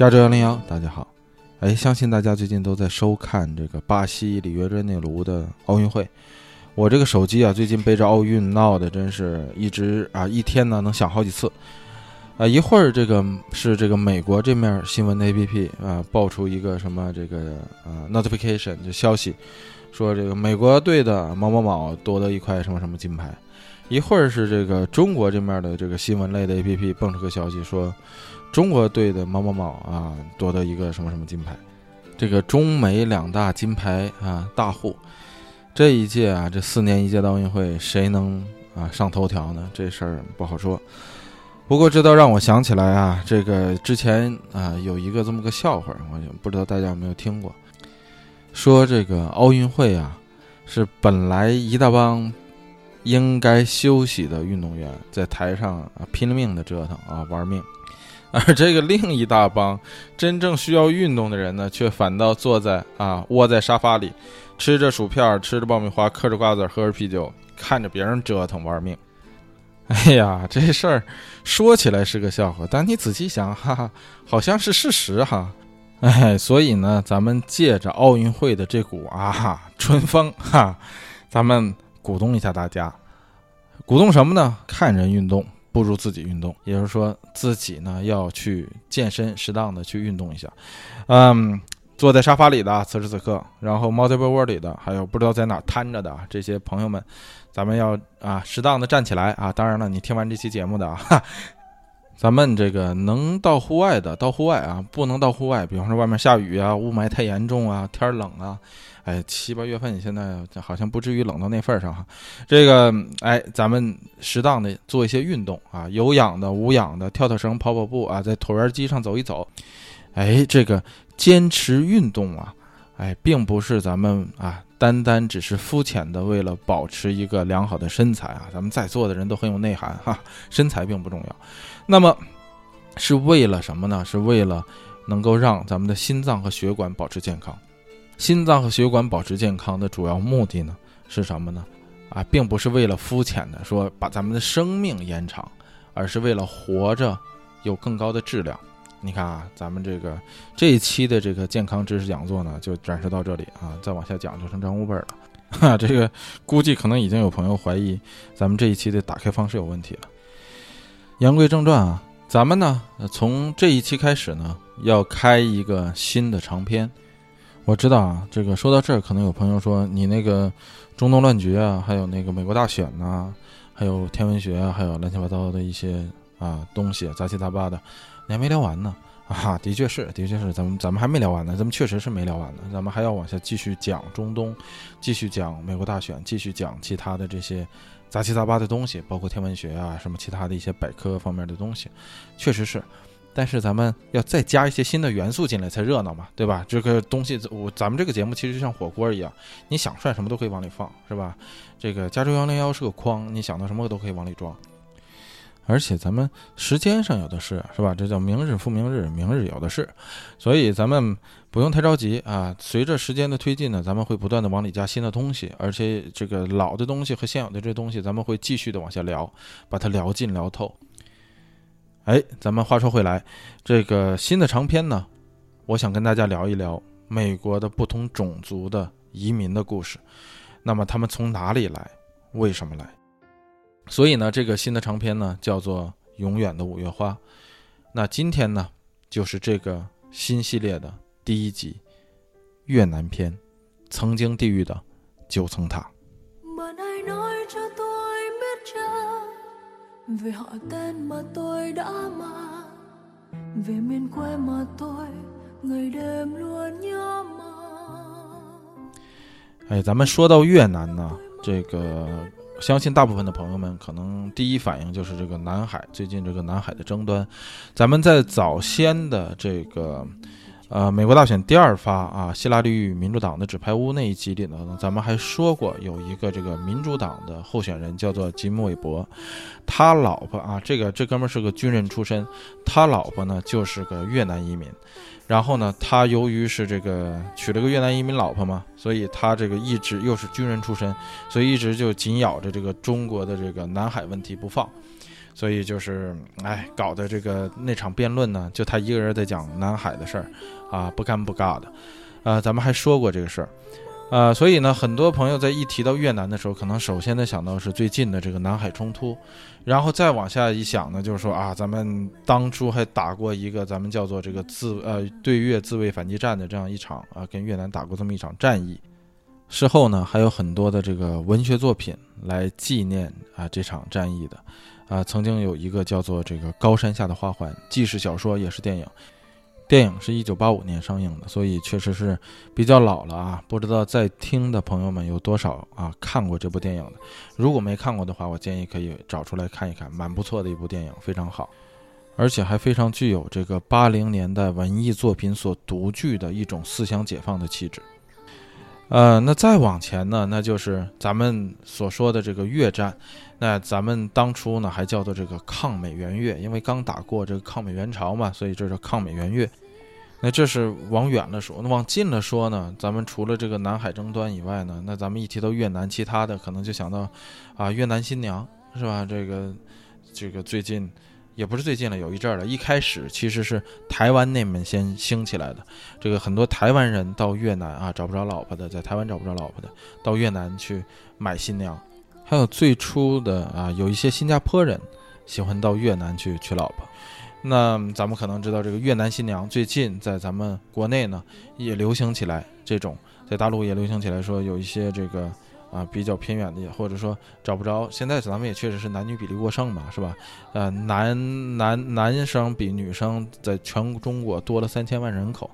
加州幺零幺，大家好。哎，相信大家最近都在收看这个巴西里约热内卢的奥运会。我这个手机啊，最近背着奥运闹的，真是一直啊，一天呢能响好几次。啊，一会儿这个是这个美国这面新闻的 APP 啊，爆出一个什么这个啊 notification 就消息，说这个美国队的某某某夺得一块什么什么金牌。一会儿是这个中国这面的这个新闻类的 APP 蹦出个消息说。中国队的某某某啊夺得一个什么什么金牌，这个中美两大金牌啊大户，这一届啊这四年一届的奥运会谁能啊上头条呢？这事儿不好说。不过这倒让我想起来啊，这个之前啊有一个这么个笑话，我也不知道大家有没有听过，说这个奥运会啊是本来一大帮应该休息的运动员在台上啊拼了命的折腾啊玩命。而这个另一大帮真正需要运动的人呢，却反倒坐在啊窝在沙发里，吃着薯片，吃着爆米花，嗑着瓜子，喝着啤酒，看着别人折腾玩命。哎呀，这事儿说起来是个笑话，但你仔细想，哈哈，好像是事实哈。哎，所以呢，咱们借着奥运会的这股啊春风哈，咱们鼓动一下大家，鼓动什么呢？看人运动。不如自己运动，也就是说自己呢要去健身，适当的去运动一下。嗯，坐在沙发里的此时此刻，然后 multiple word 里的，还有不知道在哪瘫着的这些朋友们，咱们要啊适当的站起来啊！当然了，你听完这期节目的啊。咱们这个能到户外的到户外啊，不能到户外，比方说外面下雨啊，雾霾太严重啊，天冷啊，哎，七八月份现在好像不至于冷到那份儿上哈。这个哎，咱们适当的做一些运动啊，有氧的、无氧的，跳跳绳、跑跑步啊，在椭圆机上走一走。哎，这个坚持运动啊，哎，并不是咱们啊，单单只是肤浅的为了保持一个良好的身材啊。咱们在座的人都很有内涵哈，身材并不重要。那么，是为了什么呢？是为了能够让咱们的心脏和血管保持健康。心脏和血管保持健康的主要目的呢，是什么呢？啊，并不是为了肤浅的说把咱们的生命延长，而是为了活着有更高的质量。你看啊，咱们这个这一期的这个健康知识讲座呢，就展示到这里啊，再往下讲就成章五本了。哈，这个估计可能已经有朋友怀疑咱们这一期的打开方式有问题了。言归正传啊，咱们呢从这一期开始呢要开一个新的长篇。我知道啊，这个说到这儿，可能有朋友说你那个中东乱局啊，还有那个美国大选呐，还有天文学啊，还有乱七八糟的一些啊东西杂七杂八的，你还没聊完呢啊！的确是，的确是，咱们咱们还没聊完呢，咱们确实是没聊完呢，咱们还要往下继续讲中东，继续讲美国大选，继续讲其他的这些。杂七杂八的东西，包括天文学啊，什么其他的一些百科方面的东西，确实是。但是咱们要再加一些新的元素进来才热闹嘛，对吧？这个东西，我咱们这个节目其实就像火锅一样，你想涮什么都可以往里放，是吧？这个加州幺零幺是个筐，你想到什么都可以往里装。而且咱们时间上有的是，是吧？这叫明日复明日，明日有的是。所以咱们。不用太着急啊！随着时间的推进呢，咱们会不断的往里加新的东西，而且这个老的东西和现有的这东西，咱们会继续的往下聊，把它聊尽聊透。哎，咱们话说回来，这个新的长篇呢，我想跟大家聊一聊美国的不同种族的移民的故事。那么他们从哪里来？为什么来？所以呢，这个新的长篇呢，叫做《永远的五月花》。那今天呢，就是这个新系列的。第一集，越南篇，曾经地狱的九层塔。哎，咱们说到越南呢，这个相信大部分的朋友们可能第一反应就是这个南海，最近这个南海的争端。咱们在早先的这个。呃，美国大选第二发啊，希拉里与民主党的纸牌屋那一集里呢，咱们还说过有一个这个民主党的候选人叫做吉姆·韦伯，他老婆啊，这个这哥们是个军人出身，他老婆呢就是个越南移民，然后呢，他由于是这个娶了个越南移民老婆嘛，所以他这个一直又是军人出身，所以一直就紧咬着这个中国的这个南海问题不放。所以就是哎，搞的这个那场辩论呢，就他一个人在讲南海的事儿，啊，不干不尬的，呃，咱们还说过这个事儿。呃，所以呢，很多朋友在一提到越南的时候，可能首先的想到是最近的这个南海冲突，然后再往下一想呢，就是说啊，咱们当初还打过一个咱们叫做这个自呃对越自卫反击战的这样一场啊，跟越南打过这么一场战役。事后呢，还有很多的这个文学作品来纪念啊这场战役的，啊，曾经有一个叫做这个《高山下的花环》，既是小说也是电影。电影是一九八五年上映的，所以确实是比较老了啊。不知道在听的朋友们有多少啊看过这部电影的？如果没看过的话，我建议可以找出来看一看，蛮不错的一部电影，非常好，而且还非常具有这个八零年代文艺作品所独具的一种思想解放的气质。呃，那再往前呢，那就是咱们所说的这个越战。那咱们当初呢还叫做这个抗美援越，因为刚打过这个抗美援朝嘛，所以这叫抗美援越。那这是往远了说，那往近了说呢，咱们除了这个南海争端以外呢，那咱们一提到越南，其他的可能就想到啊越南新娘是吧？这个这个最近。也不是最近了，有一阵儿了。一开始其实是台湾那边先兴起来的，这个很多台湾人到越南啊找不着老婆的，在台湾找不着老婆的，到越南去买新娘。还有最初的啊，有一些新加坡人喜欢到越南去娶老婆。那咱们可能知道，这个越南新娘最近在咱们国内呢也流行起来，这种在大陆也流行起来，说有一些这个。啊，比较偏远的，或者说找不着。现在咱们也确实是男女比例过剩嘛，是吧？呃，男男男生比女生在全中国多了三千万人口，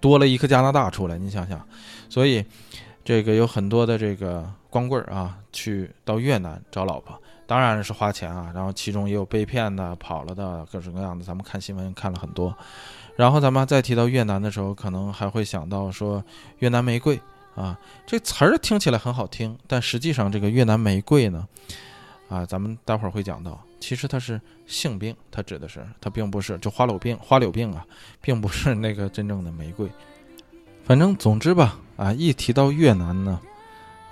多了一个加拿大出来，你想想。所以，这个有很多的这个光棍啊，去到越南找老婆，当然是花钱啊。然后其中也有被骗的、跑了的，各种各样的。咱们看新闻看了很多。然后咱们再提到越南的时候，可能还会想到说越南玫瑰。啊，这词儿听起来很好听，但实际上这个越南玫瑰呢，啊，咱们待会儿会讲到，其实它是性病，它指的是它并不是就花柳病，花柳病啊，并不是那个真正的玫瑰。反正总之吧，啊，一提到越南呢，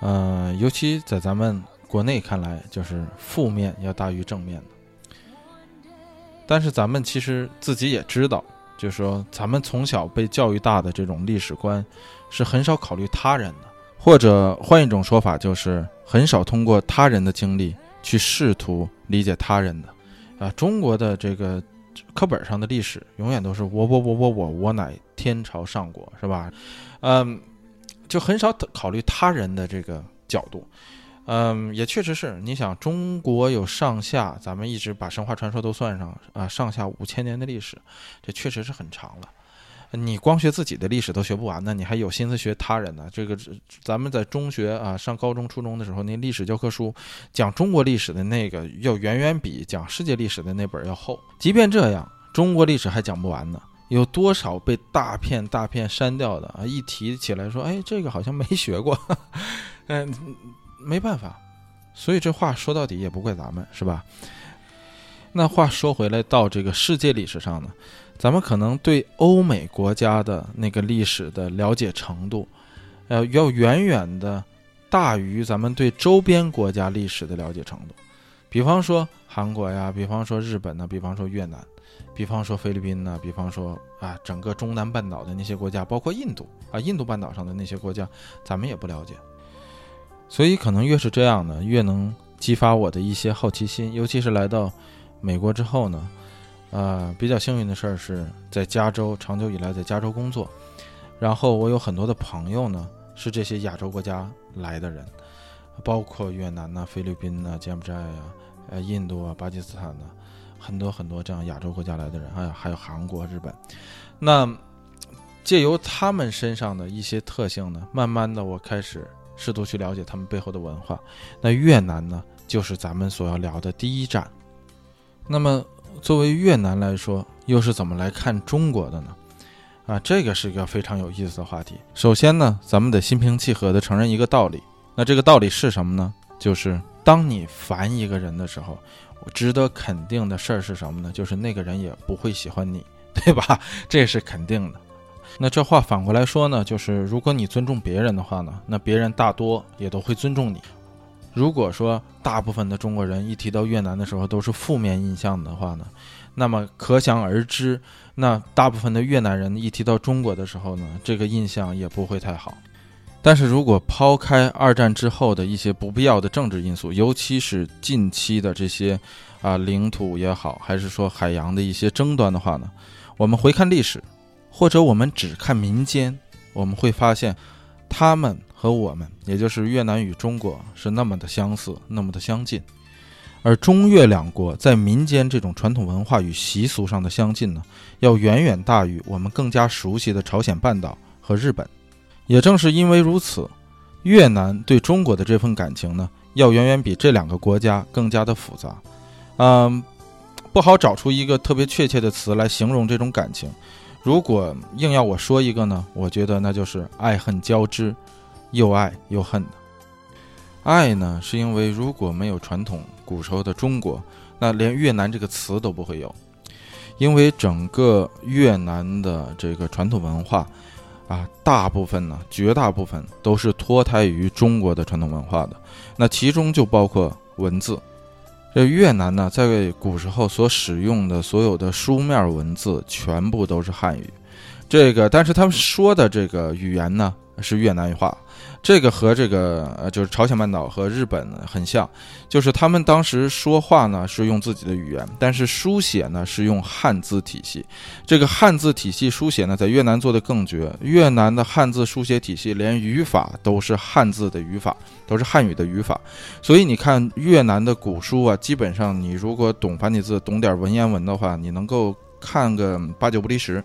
呃，尤其在咱们国内看来，就是负面要大于正面的。但是咱们其实自己也知道，就是说咱们从小被教育大的这种历史观。是很少考虑他人的，或者换一种说法，就是很少通过他人的经历去试图理解他人的。啊，中国的这个课本上的历史永远都是我我我我我我乃天朝上国，是吧？嗯，就很少考虑他人的这个角度。嗯，也确实是，你想中国有上下，咱们一直把神话传说都算上啊，上下五千年的历史，这确实是很长了。你光学自己的历史都学不完呢，你还有心思学他人呢？这个咱们在中学啊，上高中、初中的时候，那历史教科书讲中国历史的那个要远远比讲世界历史的那本要厚。即便这样，中国历史还讲不完呢。有多少被大片大片删掉的啊？一提起来说，哎，这个好像没学过。嗯，没办法。所以这话说到底也不怪咱们，是吧？那话说回来，到这个世界历史上呢？咱们可能对欧美国家的那个历史的了解程度，呃，要远远的大于咱们对周边国家历史的了解程度。比方说韩国呀，比方说日本呢，比方说越南，比方说菲律宾呢，比方说啊，整个中南半岛的那些国家，包括印度啊，印度半岛上的那些国家，咱们也不了解。所以可能越是这样呢，越能激发我的一些好奇心，尤其是来到美国之后呢。呃，比较幸运的事儿是在加州，长久以来在加州工作，然后我有很多的朋友呢，是这些亚洲国家来的人，包括越南呐、菲律宾呐、柬埔寨呀、呃、印度啊、巴基斯坦呐，很多很多这样亚洲国家来的人，还有还有韩国、日本。那借由他们身上的一些特性呢，慢慢的我开始试图去了解他们背后的文化。那越南呢，就是咱们所要聊的第一站。那么。作为越南来说，又是怎么来看中国的呢？啊，这个是一个非常有意思的话题。首先呢，咱们得心平气和地承认一个道理。那这个道理是什么呢？就是当你烦一个人的时候，值得肯定的事儿是什么呢？就是那个人也不会喜欢你，对吧？这是肯定的。那这话反过来说呢，就是如果你尊重别人的话呢，那别人大多也都会尊重你。如果说大部分的中国人一提到越南的时候都是负面印象的话呢，那么可想而知，那大部分的越南人一提到中国的时候呢，这个印象也不会太好。但是如果抛开二战之后的一些不必要的政治因素，尤其是近期的这些啊领土也好，还是说海洋的一些争端的话呢，我们回看历史，或者我们只看民间，我们会发现，他们和我们，也就是越南与中国是那么的相似，那么的相近。而中越两国在民间这种传统文化与习俗上的相近呢，要远远大于我们更加熟悉的朝鲜半岛和日本。也正是因为如此，越南对中国的这份感情呢，要远远比这两个国家更加的复杂。嗯，不好找出一个特别确切的词来形容这种感情。如果硬要我说一个呢，我觉得那就是爱恨交织，又爱又恨的。爱呢，是因为如果没有传统古时候的中国，那连越南这个词都不会有，因为整个越南的这个传统文化。啊，大部分呢，绝大部分都是脱胎于中国的传统文化的。那其中就包括文字。这越南呢，在古时候所使用的所有的书面文字，全部都是汉语。这个，但是他们说的这个语言呢，是越南语话。这个和这个呃，就是朝鲜半岛和日本很像，就是他们当时说话呢是用自己的语言，但是书写呢是用汉字体系。这个汉字体系书写呢，在越南做的更绝。越南的汉字书写体系连语法都是汉字的语法，都是汉语的语法。所以你看越南的古书啊，基本上你如果懂繁体字，懂点文言文的话，你能够看个八九不离十。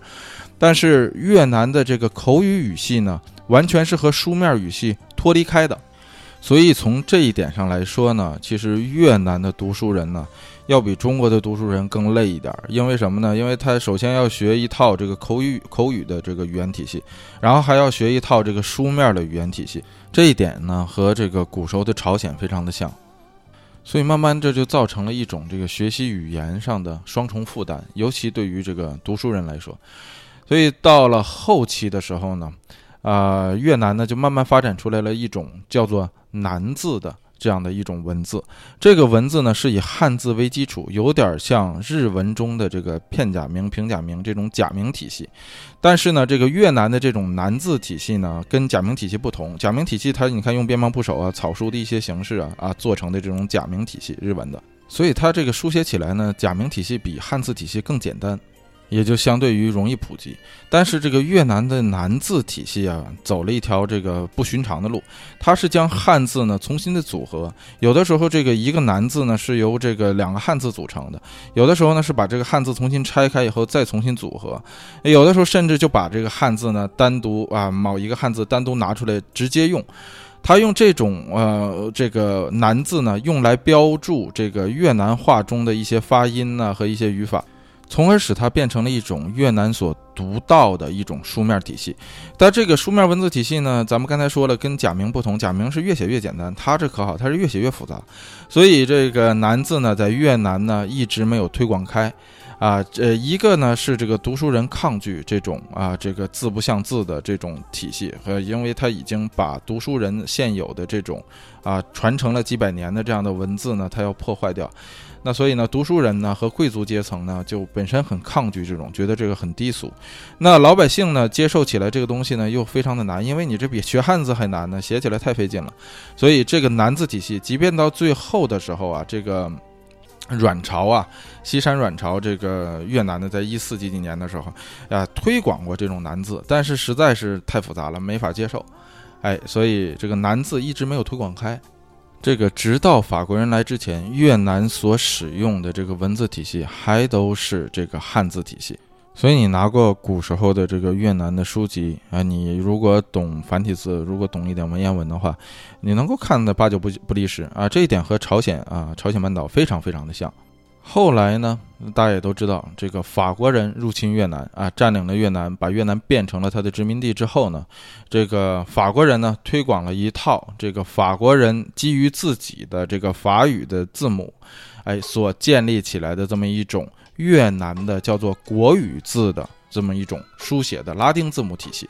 但是越南的这个口语语系呢？完全是和书面语系脱离开的，所以从这一点上来说呢，其实越南的读书人呢，要比中国的读书人更累一点。因为什么呢？因为他首先要学一套这个口语口语的这个语言体系，然后还要学一套这个书面的语言体系。这一点呢，和这个古时候的朝鲜非常的像，所以慢慢这就造成了一种这个学习语言上的双重负担，尤其对于这个读书人来说。所以到了后期的时候呢。啊，越南呢就慢慢发展出来了一种叫做南字的这样的一种文字。这个文字呢是以汉字为基础，有点像日文中的这个片假名、平假名这种假名体系。但是呢，这个越南的这种南字体系呢跟假名体系不同。假名体系它你看用边旁部首啊、草书的一些形式啊啊做成的这种假名体系，日文的，所以它这个书写起来呢，假名体系比汉字体系更简单。也就相对于容易普及，但是这个越南的南字体系啊，走了一条这个不寻常的路。它是将汉字呢重新的组合，有的时候这个一个南字呢是由这个两个汉字组成的，有的时候呢是把这个汉字重新拆开以后再重新组合，有的时候甚至就把这个汉字呢单独啊某一个汉字单独拿出来直接用。他用这种呃这个南字呢用来标注这个越南话中的一些发音呢和一些语法。从而使它变成了一种越南所独到的一种书面体系。但这个书面文字体系呢，咱们刚才说了，跟假名不同，假名是越写越简单，它这可好，它是越写越复杂。所以这个南字呢，在越南呢一直没有推广开。啊，呃一个呢是这个读书人抗拒这种啊这个字不像字的这种体系，和因为他已经把读书人现有的这种啊传承了几百年的这样的文字呢，他要破坏掉。那所以呢，读书人呢和贵族阶层呢就本身很抗拒这种，觉得这个很低俗。那老百姓呢接受起来这个东西呢又非常的难，因为你这比学汉字还难呢，写起来太费劲了。所以这个难字体系，即便到最后的时候啊，这个阮朝啊，西山阮朝这个越南呢，在一四几几年的时候啊，推广过这种难字，但是实在是太复杂了，没法接受。哎，所以这个难字一直没有推广开。这个直到法国人来之前，越南所使用的这个文字体系还都是这个汉字体系。所以你拿过古时候的这个越南的书籍啊，你如果懂繁体字，如果懂一点文言文的话，你能够看的八九不不离十啊。这一点和朝鲜啊，朝鲜半岛非常非常的像。后来呢，大家也都知道，这个法国人入侵越南啊，占领了越南，把越南变成了他的殖民地之后呢，这个法国人呢推广了一套这个法国人基于自己的这个法语的字母，哎，所建立起来的这么一种越南的叫做国语字的这么一种书写的拉丁字母体系，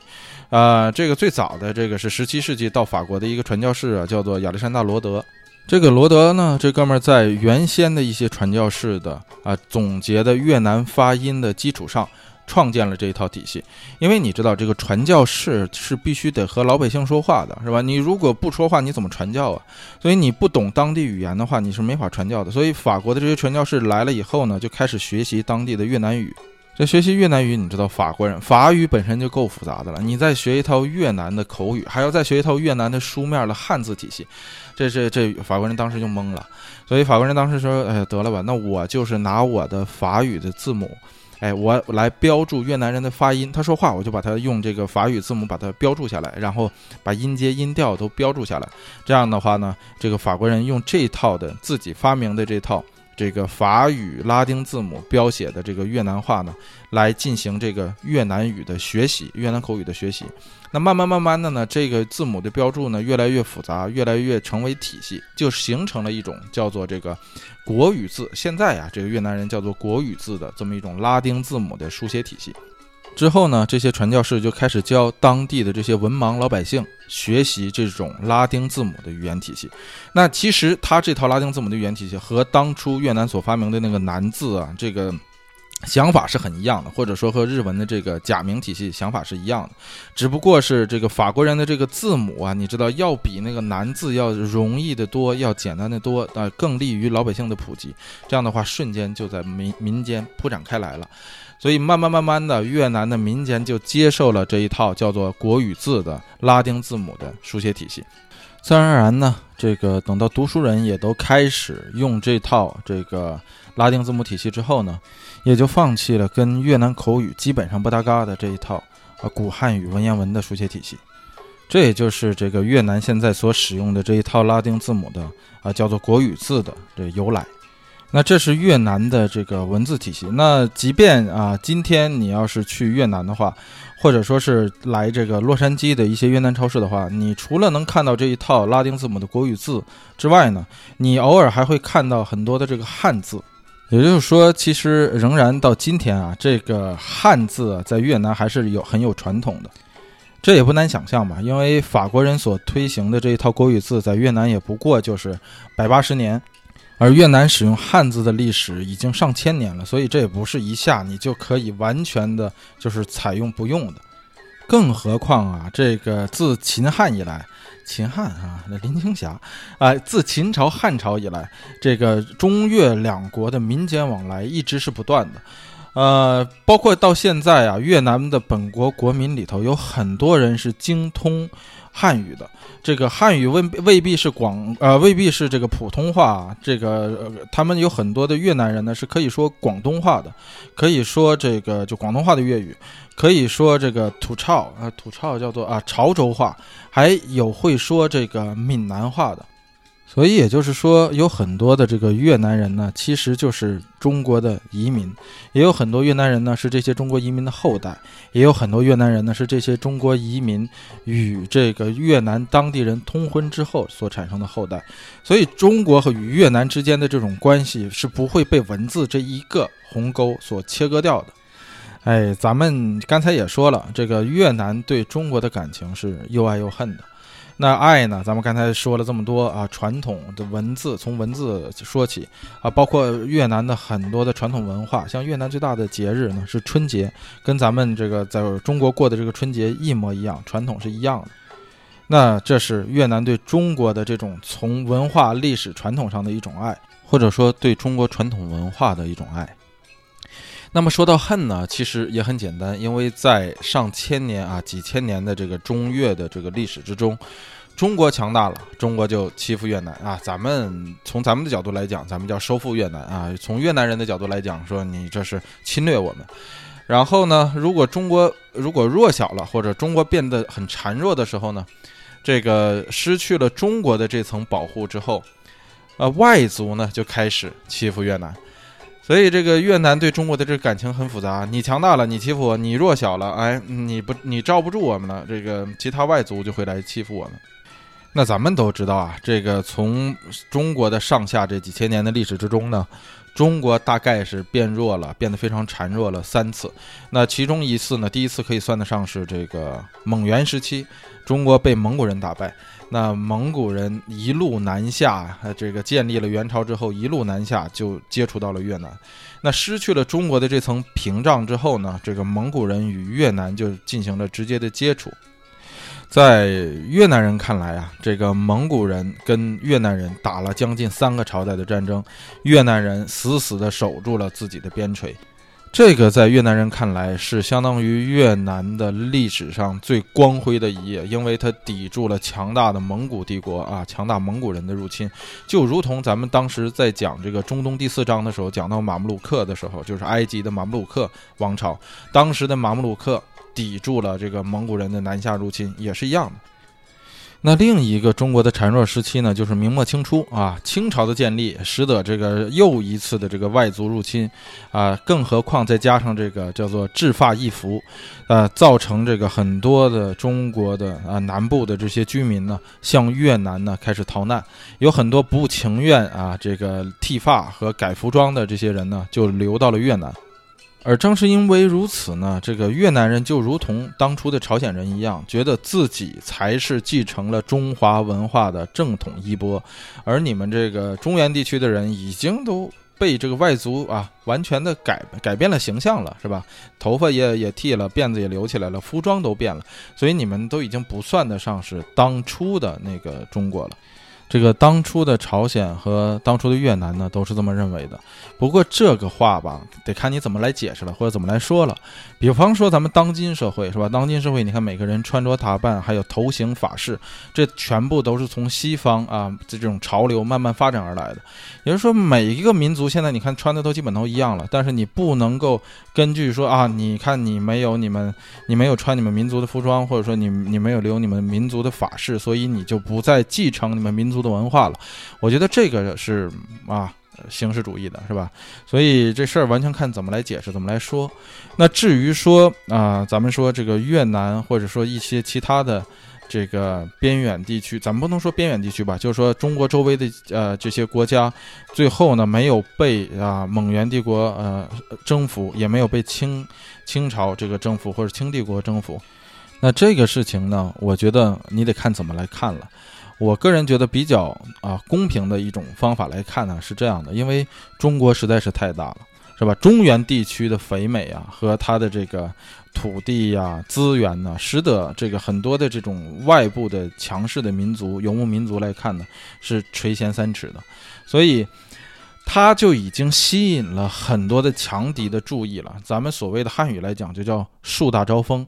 啊，这个最早的这个是十七世纪到法国的一个传教士啊，叫做亚历山大罗德。这个罗德呢，这哥们儿在原先的一些传教士的啊总结的越南发音的基础上，创建了这一套体系。因为你知道，这个传教士是必须得和老百姓说话的，是吧？你如果不说话，你怎么传教啊？所以你不懂当地语言的话，你是没法传教的。所以法国的这些传教士来了以后呢，就开始学习当地的越南语。这学习越南语，你知道法国人法语本身就够复杂的了，你再学一套越南的口语，还要再学一套越南的书面的汉字体系，这这这法国人当时就懵了。所以法国人当时说：“哎，得了吧，那我就是拿我的法语的字母，哎，我来标注越南人的发音。他说话，我就把他用这个法语字母把它标注下来，然后把音阶、音调都标注下来。这样的话呢，这个法国人用这套的自己发明的这套。”这个法语拉丁字母标写的这个越南话呢，来进行这个越南语的学习，越南口语的学习。那慢慢慢慢的呢，这个字母的标注呢越来越复杂，越来越成为体系，就形成了一种叫做这个国语字。现在呀，这个越南人叫做国语字的这么一种拉丁字母的书写体系。之后呢，这些传教士就开始教当地的这些文盲老百姓学习这种拉丁字母的语言体系。那其实他这套拉丁字母的语言体系和当初越南所发明的那个南字啊，这个想法是很一样的，或者说和日文的这个假名体系想法是一样的，只不过是这个法国人的这个字母啊，你知道要比那个南字要容易的多，要简单的多，啊，更利于老百姓的普及。这样的话，瞬间就在民民间铺展开来了。所以慢慢慢慢的，越南的民间就接受了这一套叫做国语字的拉丁字母的书写体系。自然而然呢，这个等到读书人也都开始用这套这个拉丁字母体系之后呢，也就放弃了跟越南口语基本上不搭嘎的这一套啊古汉语文言文的书写体系。这也就是这个越南现在所使用的这一套拉丁字母的啊叫做国语字的这由来。那这是越南的这个文字体系。那即便啊，今天你要是去越南的话，或者说是来这个洛杉矶的一些越南超市的话，你除了能看到这一套拉丁字母的国语字之外呢，你偶尔还会看到很多的这个汉字。也就是说，其实仍然到今天啊，这个汉字在越南还是有很有传统的。这也不难想象吧，因为法国人所推行的这一套国语字在越南也不过就是百八十年。而越南使用汉字的历史已经上千年了，所以这也不是一下你就可以完全的，就是采用不用的。更何况啊，这个自秦汉以来，秦汉啊，那林青霞啊，自秦朝汉朝以来，这个中越两国的民间往来一直是不断的。呃，包括到现在啊，越南的本国国民里头有很多人是精通。汉语的。这个汉语未未必是广呃未必是这个普通话，这个他们有很多的越南人呢是可以说广东话的，可以说这个就广东话的粤语，可以说这个土超啊土超叫做啊潮州话，还有会说这个闽南话的。所以也就是说，有很多的这个越南人呢，其实就是中国的移民；也有很多越南人呢是这些中国移民的后代；也有很多越南人呢是这些中国移民与这个越南当地人通婚之后所产生的后代。所以，中国和与越南之间的这种关系是不会被文字这一个鸿沟所切割掉的。哎，咱们刚才也说了，这个越南对中国的感情是又爱又恨的。那爱呢？咱们刚才说了这么多啊，传统的文字，从文字说起啊，包括越南的很多的传统文化，像越南最大的节日呢是春节，跟咱们这个在中国过的这个春节一模一样，传统是一样的。那这是越南对中国的这种从文化历史传统上的一种爱，或者说对中国传统文化的一种爱。那么说到恨呢，其实也很简单，因为在上千年啊、几千年的这个中越的这个历史之中，中国强大了，中国就欺负越南啊。咱们从咱们的角度来讲，咱们叫收复越南啊；从越南人的角度来讲，说你这是侵略我们。然后呢，如果中国如果弱小了，或者中国变得很孱弱的时候呢，这个失去了中国的这层保护之后，呃，外族呢就开始欺负越南。所以，这个越南对中国的这个感情很复杂。你强大了，你欺负我；你弱小了，哎，你不，你罩不住我们了。这个其他外族就会来欺负我们。那咱们都知道啊，这个从中国的上下这几千年的历史之中呢，中国大概是变弱了，变得非常孱弱了三次。那其中一次呢，第一次可以算得上是这个蒙元时期，中国被蒙古人打败。那蒙古人一路南下，这个建立了元朝之后，一路南下就接触到了越南。那失去了中国的这层屏障之后呢，这个蒙古人与越南就进行了直接的接触。在越南人看来啊，这个蒙古人跟越南人打了将近三个朝代的战争，越南人死死地守住了自己的边陲。这个在越南人看来是相当于越南的历史上最光辉的一页，因为它抵住了强大的蒙古帝国啊，强大蒙古人的入侵，就如同咱们当时在讲这个中东第四章的时候，讲到马木鲁克的时候，就是埃及的马木鲁克王朝，当时的马木鲁克。抵住了这个蒙古人的南下入侵，也是一样的。那另一个中国的孱弱时期呢，就是明末清初啊，清朝的建立使得这个又一次的这个外族入侵啊，更何况再加上这个叫做制发易服，呃，造成这个很多的中国的啊南部的这些居民呢，向越南呢开始逃难，有很多不情愿啊这个剃发和改服装的这些人呢，就流到了越南。而正是因为如此呢，这个越南人就如同当初的朝鲜人一样，觉得自己才是继承了中华文化的正统衣钵，而你们这个中原地区的人已经都被这个外族啊完全的改改变了形象了，是吧？头发也也剃了，辫子也留起来了，服装都变了，所以你们都已经不算得上是当初的那个中国了。这个当初的朝鲜和当初的越南呢，都是这么认为的。不过这个话吧，得看你怎么来解释了，或者怎么来说了。比方说咱们当今社会是吧？当今社会，你看每个人穿着打扮，还有头型法式，这全部都是从西方啊这种潮流慢慢发展而来的。也就是说，每一个民族现在你看穿的都基本都一样了，但是你不能够根据说啊，你看你没有你们，你没有穿你们民族的服装，或者说你你没有留你们民族的法式，所以你就不再继承你们民族。族的文化了，我觉得这个是啊，形式主义的是吧？所以这事儿完全看怎么来解释，怎么来说。那至于说啊，咱们说这个越南，或者说一些其他的这个边远地区，咱们不能说边远地区吧，就是说中国周围的呃这些国家，最后呢没有被啊蒙元帝国呃征服，也没有被清清朝这个征服或者清帝国征服。那这个事情呢，我觉得你得看怎么来看了。我个人觉得比较啊公平的一种方法来看呢是这样的，因为中国实在是太大了，是吧？中原地区的肥美啊和它的这个土地呀资源呢，使得这个很多的这种外部的强势的民族游牧民族来看呢是垂涎三尺的，所以它就已经吸引了很多的强敌的注意了。咱们所谓的汉语来讲就叫树大招风。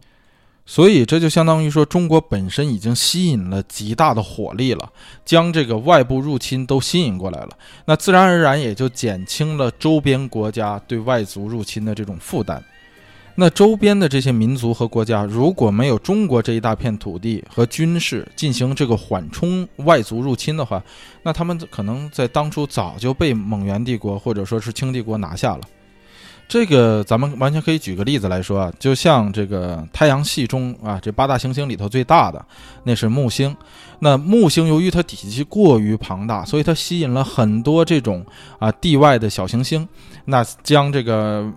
所以这就相当于说，中国本身已经吸引了极大的火力了，将这个外部入侵都吸引过来了，那自然而然也就减轻了周边国家对外族入侵的这种负担。那周边的这些民族和国家，如果没有中国这一大片土地和军事进行这个缓冲外族入侵的话，那他们可能在当初早就被蒙元帝国或者说是清帝国拿下了。这个咱们完全可以举个例子来说啊，就像这个太阳系中啊，这八大行星里头最大的那是木星。那木星由于它体积过于庞大，所以它吸引了很多这种啊地外的小行星，那将这个。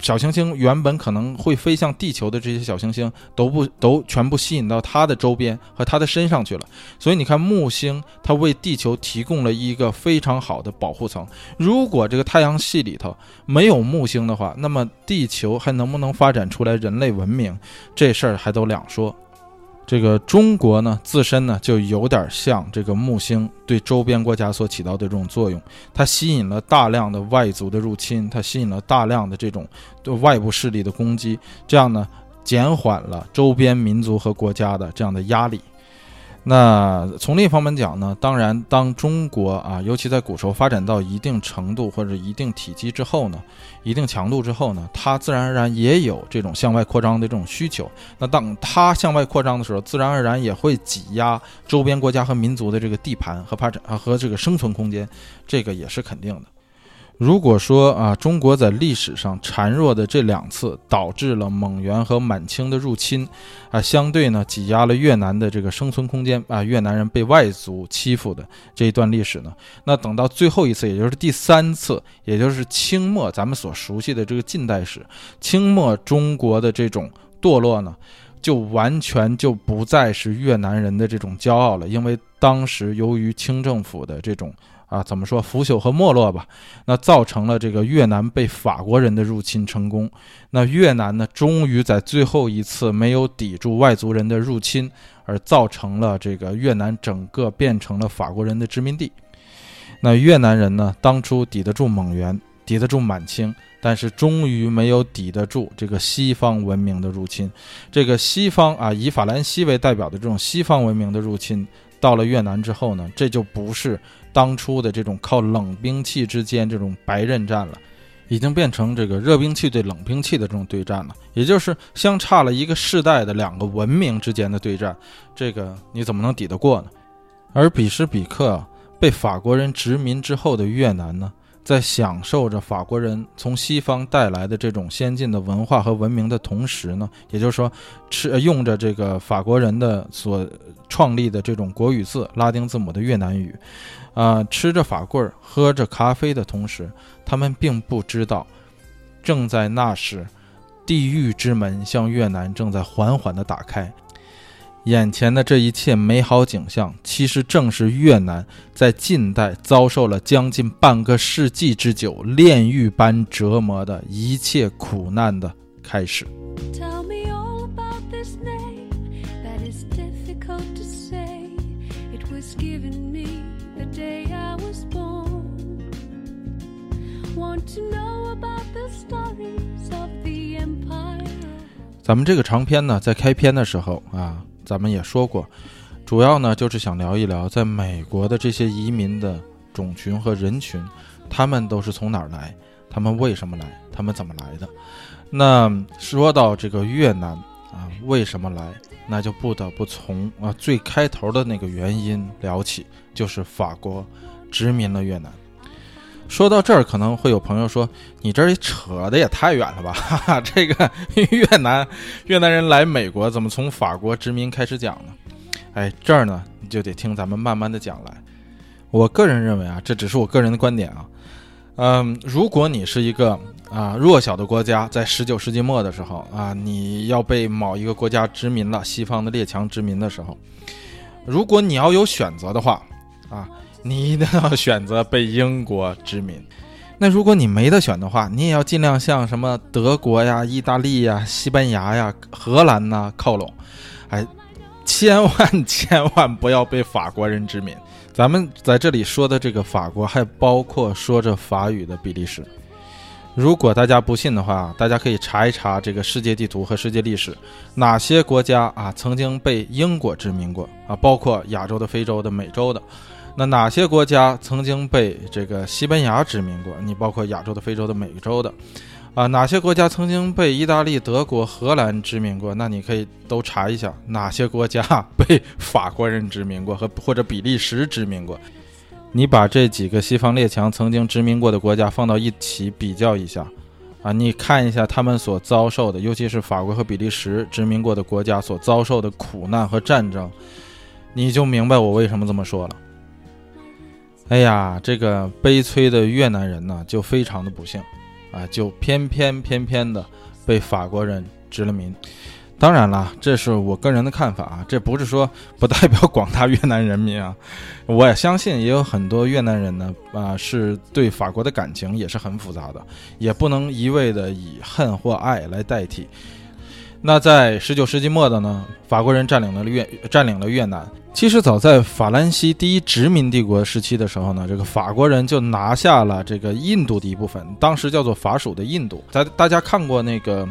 小行星原本可能会飞向地球的这些小行星，都不都全部吸引到它的周边和它的身上去了。所以你看，木星它为地球提供了一个非常好的保护层。如果这个太阳系里头没有木星的话，那么地球还能不能发展出来人类文明，这事儿还都两说。这个中国呢，自身呢就有点像这个木星对周边国家所起到的这种作用，它吸引了大量的外族的入侵，它吸引了大量的这种对外部势力的攻击，这样呢，减缓了周边民族和国家的这样的压力。那从另一方面讲呢，当然，当中国啊，尤其在古时候发展到一定程度或者一定体积之后呢，一定强度之后呢，它自然而然也有这种向外扩张的这种需求。那当它向外扩张的时候，自然而然也会挤压周边国家和民族的这个地盘和发展啊和这个生存空间，这个也是肯定的。如果说啊，中国在历史上孱弱的这两次导致了蒙元和满清的入侵，啊，相对呢挤压了越南的这个生存空间啊，越南人被外族欺负的这一段历史呢，那等到最后一次，也就是第三次，也就是清末咱们所熟悉的这个近代史，清末中国的这种堕落呢，就完全就不再是越南人的这种骄傲了，因为当时由于清政府的这种。啊，怎么说腐朽和没落吧？那造成了这个越南被法国人的入侵成功。那越南呢，终于在最后一次没有抵住外族人的入侵，而造成了这个越南整个变成了法国人的殖民地。那越南人呢，当初抵得住蒙元，抵得住满清，但是终于没有抵得住这个西方文明的入侵。这个西方啊，以法兰西为代表的这种西方文明的入侵，到了越南之后呢，这就不是。当初的这种靠冷兵器之间这种白刃战了，已经变成这个热兵器对冷兵器的这种对战了，也就是相差了一个世代的两个文明之间的对战，这个你怎么能抵得过呢？而彼时彼刻被法国人殖民之后的越南呢？在享受着法国人从西方带来的这种先进的文化和文明的同时呢，也就是说，吃用着这个法国人的所创立的这种国语字拉丁字母的越南语，啊，吃着法棍儿，喝着咖啡的同时，他们并不知道，正在那时，地狱之门向越南正在缓缓地打开。眼前的这一切美好景象，其实正是越南在近代遭受了将近半个世纪之久炼狱般折磨的一切苦难的开始。咱们这个长篇呢，在开篇的时候啊。咱们也说过，主要呢就是想聊一聊在美国的这些移民的种群和人群，他们都是从哪儿来，他们为什么来，他们怎么来的。那说到这个越南啊，为什么来，那就不得不从啊最开头的那个原因聊起，就是法国殖民了越南。说到这儿，可能会有朋友说：“你这儿扯的也太远了吧？” 哈哈，这个越南越南人来美国，怎么从法国殖民开始讲呢？哎，这儿呢，你就得听咱们慢慢的讲来。我个人认为啊，这只是我个人的观点啊。嗯，如果你是一个啊弱小的国家，在十九世纪末的时候啊，你要被某一个国家殖民了，西方的列强殖民的时候，如果你要有选择的话，啊。你一定要选择被英国殖民，那如果你没得选的话，你也要尽量向什么德国呀、意大利呀、西班牙呀、荷兰呐靠拢，哎，千万千万不要被法国人殖民。咱们在这里说的这个法国，还包括说着法语的比利时。如果大家不信的话，大家可以查一查这个世界地图和世界历史，哪些国家啊曾经被英国殖民过啊？包括亚洲的、非洲的、美洲的。那哪些国家曾经被这个西班牙殖民过？你包括亚洲的、非洲的、美洲的，啊，哪些国家曾经被意大利、德国、荷兰殖民过？那你可以都查一下，哪些国家被法国人殖民过和或者比利时殖民过？你把这几个西方列强曾经殖民过的国家放到一起比较一下，啊，你看一下他们所遭受的，尤其是法国和比利时殖民过的国家所遭受的苦难和战争，你就明白我为什么这么说了。哎呀，这个悲催的越南人呢，就非常的不幸，啊，就偏偏偏偏的被法国人殖了民。当然了，这是我个人的看法啊，这不是说不代表广大越南人民啊。我也相信，也有很多越南人呢，啊，是对法国的感情也是很复杂的，也不能一味的以恨或爱来代替。那在十九世纪末的呢，法国人占领了越占领了越南。其实早在法兰西第一殖民帝国时期的时候呢，这个法国人就拿下了这个印度的一部分，当时叫做法属的印度。大大家看过那个《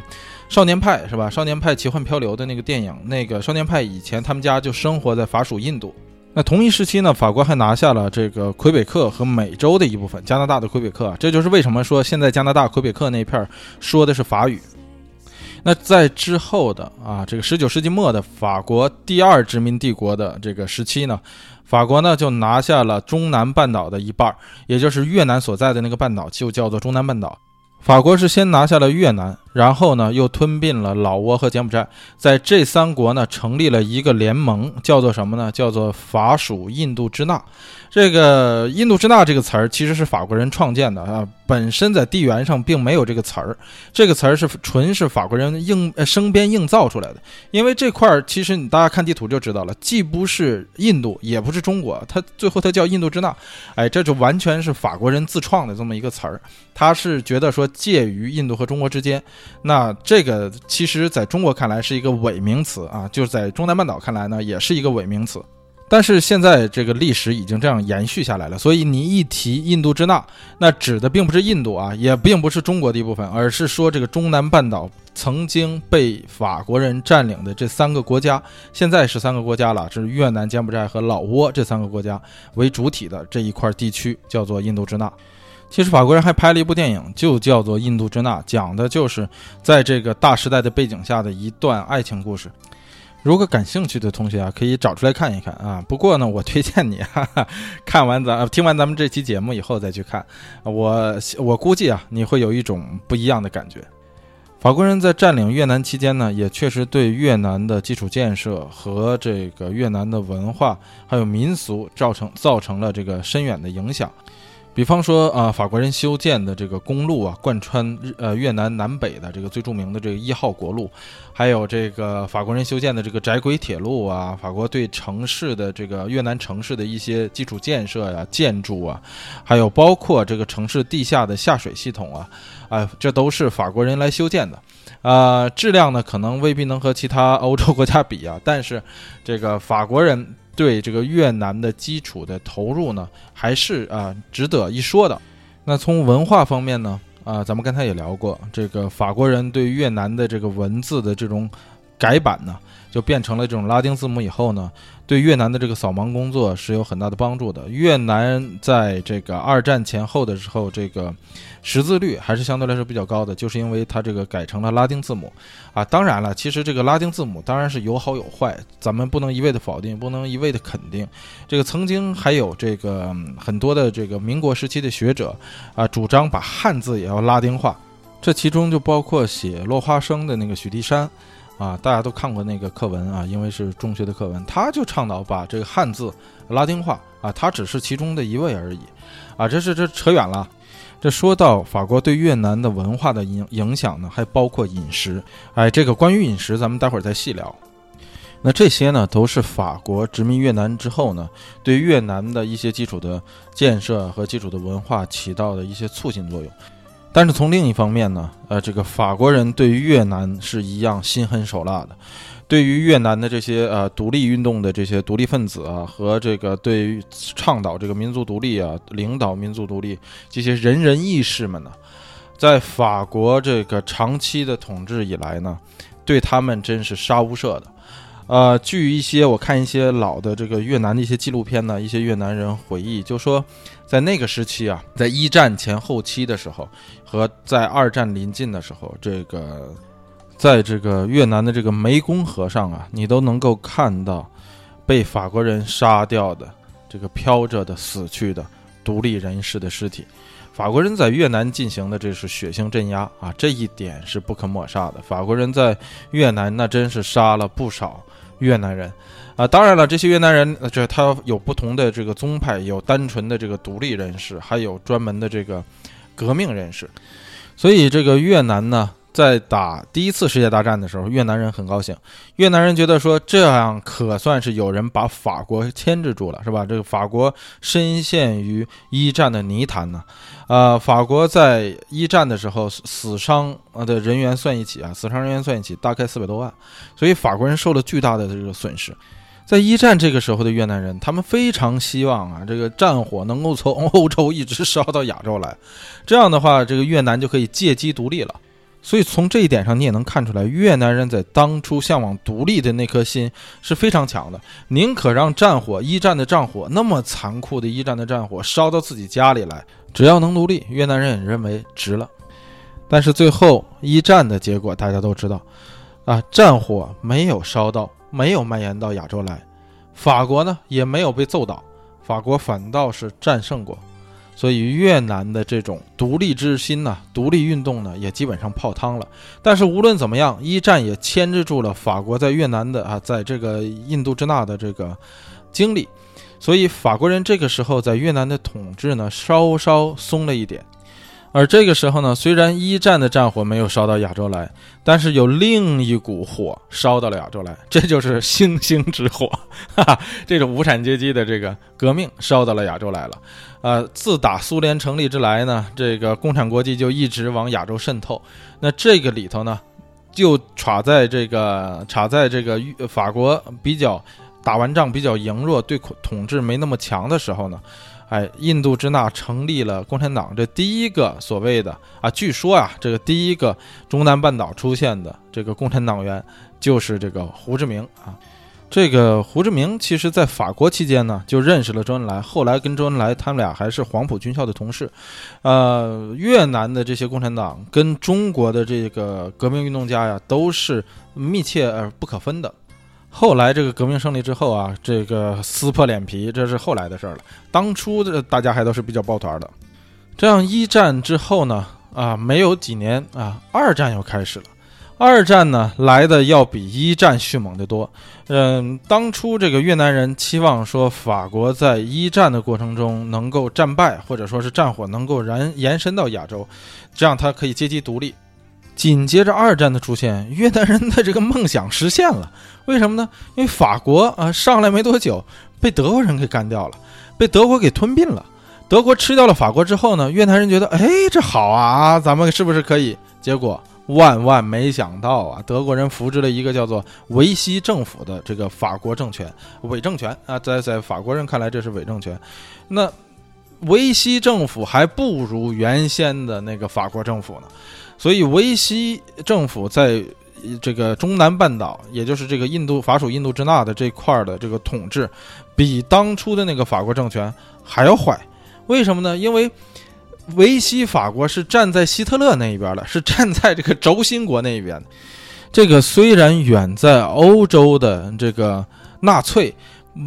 少年派》是吧？《少年派奇幻漂流》的那个电影，那个少年派以前他们家就生活在法属印度。那同一时期呢，法国还拿下了这个魁北克和美洲的一部分，加拿大的魁北克。这就是为什么说现在加拿大魁北克那片说的是法语。那在之后的啊，这个十九世纪末的法国第二殖民帝国的这个时期呢，法国呢就拿下了中南半岛的一半，也就是越南所在的那个半岛，就叫做中南半岛。法国是先拿下了越南，然后呢又吞并了老挝和柬埔寨，在这三国呢成立了一个联盟，叫做什么呢？叫做法属印度支那。这个印度支那这个词儿其实是法国人创建的啊，本身在地缘上并没有这个词儿，这个词儿是纯是法国人硬呃生编硬造出来的。因为这块儿其实你大家看地图就知道了，既不是印度，也不是中国，它最后它叫印度支那，哎，这就完全是法国人自创的这么一个词儿。他是觉得说介于印度和中国之间，那这个其实在中国看来是一个伪名词啊，就是在中南半岛看来呢也是一个伪名词。但是现在这个历史已经这样延续下来了，所以你一提印度支那，那指的并不是印度啊，也并不是中国的一部分，而是说这个中南半岛曾经被法国人占领的这三个国家，现在是三个国家了，是越南、柬埔寨和老挝这三个国家为主体的这一块地区，叫做印度支那。其实法国人还拍了一部电影，就叫做《印度支那》，讲的就是在这个大时代的背景下的一段爱情故事。如果感兴趣的同学啊，可以找出来看一看啊。不过呢，我推荐你哈哈，看完咱听完咱们这期节目以后再去看。我我估计啊，你会有一种不一样的感觉。法国人在占领越南期间呢，也确实对越南的基础建设和这个越南的文化还有民俗造成造成了这个深远的影响。比方说啊，法国人修建的这个公路啊，贯穿呃越南南北的这个最著名的这个一号国路，还有这个法国人修建的这个窄轨铁路啊，法国对城市的这个越南城市的一些基础建设呀、建筑啊，还有包括这个城市地下的下水系统啊，啊，这都是法国人来修建的，啊，质量呢可能未必能和其他欧洲国家比啊，但是这个法国人。对这个越南的基础的投入呢，还是啊值得一说的。那从文化方面呢，啊，咱们刚才也聊过，这个法国人对越南的这个文字的这种改版呢，就变成了这种拉丁字母以后呢。对越南的这个扫盲工作是有很大的帮助的。越南在这个二战前后的时候，这个识字率还是相对来说比较高的，就是因为它这个改成了拉丁字母啊。当然了，其实这个拉丁字母当然是有好有坏，咱们不能一味的否定，不能一味的肯定。这个曾经还有这个很多的这个民国时期的学者啊，主张把汉字也要拉丁化，这其中就包括写落花生的那个许地山。啊，大家都看过那个课文啊，因为是中学的课文，他就倡导把这个汉字拉丁化啊，他只是其中的一位而已，啊，这是这扯远了。这说到法国对越南的文化的影影响呢，还包括饮食，哎，这个关于饮食，咱们待会儿再细聊。那这些呢，都是法国殖民越南之后呢，对越南的一些基础的建设和基础的文化起到的一些促进作用。但是从另一方面呢，呃，这个法国人对于越南是一样心狠手辣的，对于越南的这些呃独立运动的这些独立分子啊，和这个对于倡导这个民族独立啊、领导民族独立这些仁人义士们呢，在法国这个长期的统治以来呢，对他们真是杀无赦的。呃，据一些我看一些老的这个越南的一些纪录片呢，一些越南人回忆就说。在那个时期啊，在一战前后期的时候，和在二战临近的时候，这个，在这个越南的这个湄公河上啊，你都能够看到被法国人杀掉的这个飘着的死去的独立人士的尸体。法国人在越南进行的这是血腥镇压啊，这一点是不可抹杀的。法国人在越南那真是杀了不少越南人。啊，当然了，这些越南人，这他有不同的这个宗派，有单纯的这个独立人士，还有专门的这个革命人士，所以这个越南呢，在打第一次世界大战的时候，越南人很高兴，越南人觉得说这样可算是有人把法国牵制住了，是吧？这个法国深陷于一战的泥潭呢，呃，法国在一战的时候死伤呃的人员算一起啊，死伤人员算一起大概四百多万，所以法国人受了巨大的这个损失。在一战这个时候的越南人，他们非常希望啊，这个战火能够从欧洲一直烧到亚洲来，这样的话，这个越南就可以借机独立了。所以从这一点上，你也能看出来，越南人在当初向往独立的那颗心是非常强的，宁可让战火一战的战火那么残酷的一战的战火烧到自己家里来，只要能独立，越南人也认为值了。但是最后一战的结果大家都知道，啊，战火没有烧到。没有蔓延到亚洲来，法国呢也没有被揍倒，法国反倒是战胜过。所以越南的这种独立之心呢，独立运动呢，也基本上泡汤了。但是无论怎么样，一战也牵制住了法国在越南的啊，在这个印度支那的这个经历。所以法国人这个时候在越南的统治呢，稍稍松了一点。而这个时候呢，虽然一战的战火没有烧到亚洲来，但是有另一股火烧到了亚洲来，这就是星星之火，哈哈，这种无产阶级的这个革命烧到了亚洲来了。呃，自打苏联成立之来呢，这个共产国际就一直往亚洲渗透。那这个里头呢，就插在这个插在这个法国比较打完仗比较羸弱，对统治没那么强的时候呢。哎，印度支那成立了共产党，这第一个所谓的啊，据说啊，这个第一个中南半岛出现的这个共产党员就是这个胡志明啊。这个胡志明其实在法国期间呢，就认识了周恩来，后来跟周恩来他们俩还是黄埔军校的同事。呃，越南的这些共产党跟中国的这个革命运动家呀，都是密切而不可分的。后来这个革命胜利之后啊，这个撕破脸皮，这是后来的事儿了。当初的大家还都是比较抱团的。这样一战之后呢，啊，没有几年啊，二战又开始了。二战呢来的要比一战迅猛得多。嗯，当初这个越南人期望说法国在一战的过程中能够战败，或者说是战火能够燃延伸到亚洲，这样他可以阶级独立。紧接着二战的出现，越南人的这个梦想实现了。为什么呢？因为法国啊上来没多久，被德国人给干掉了，被德国给吞并了。德国吃掉了法国之后呢，越南人觉得，哎，这好啊，咱们是不是可以？结果万万没想到啊，德国人扶植了一个叫做维希政府的这个法国政权，伪政权啊，在在法国人看来这是伪政权。那维希政府还不如原先的那个法国政府呢。所以，维希政府在这个中南半岛，也就是这个印度法属印度支那的这块儿的这个统治，比当初的那个法国政权还要坏。为什么呢？因为维希法国是站在希特勒那一边的，是站在这个轴心国那一边的。这个虽然远在欧洲的这个纳粹，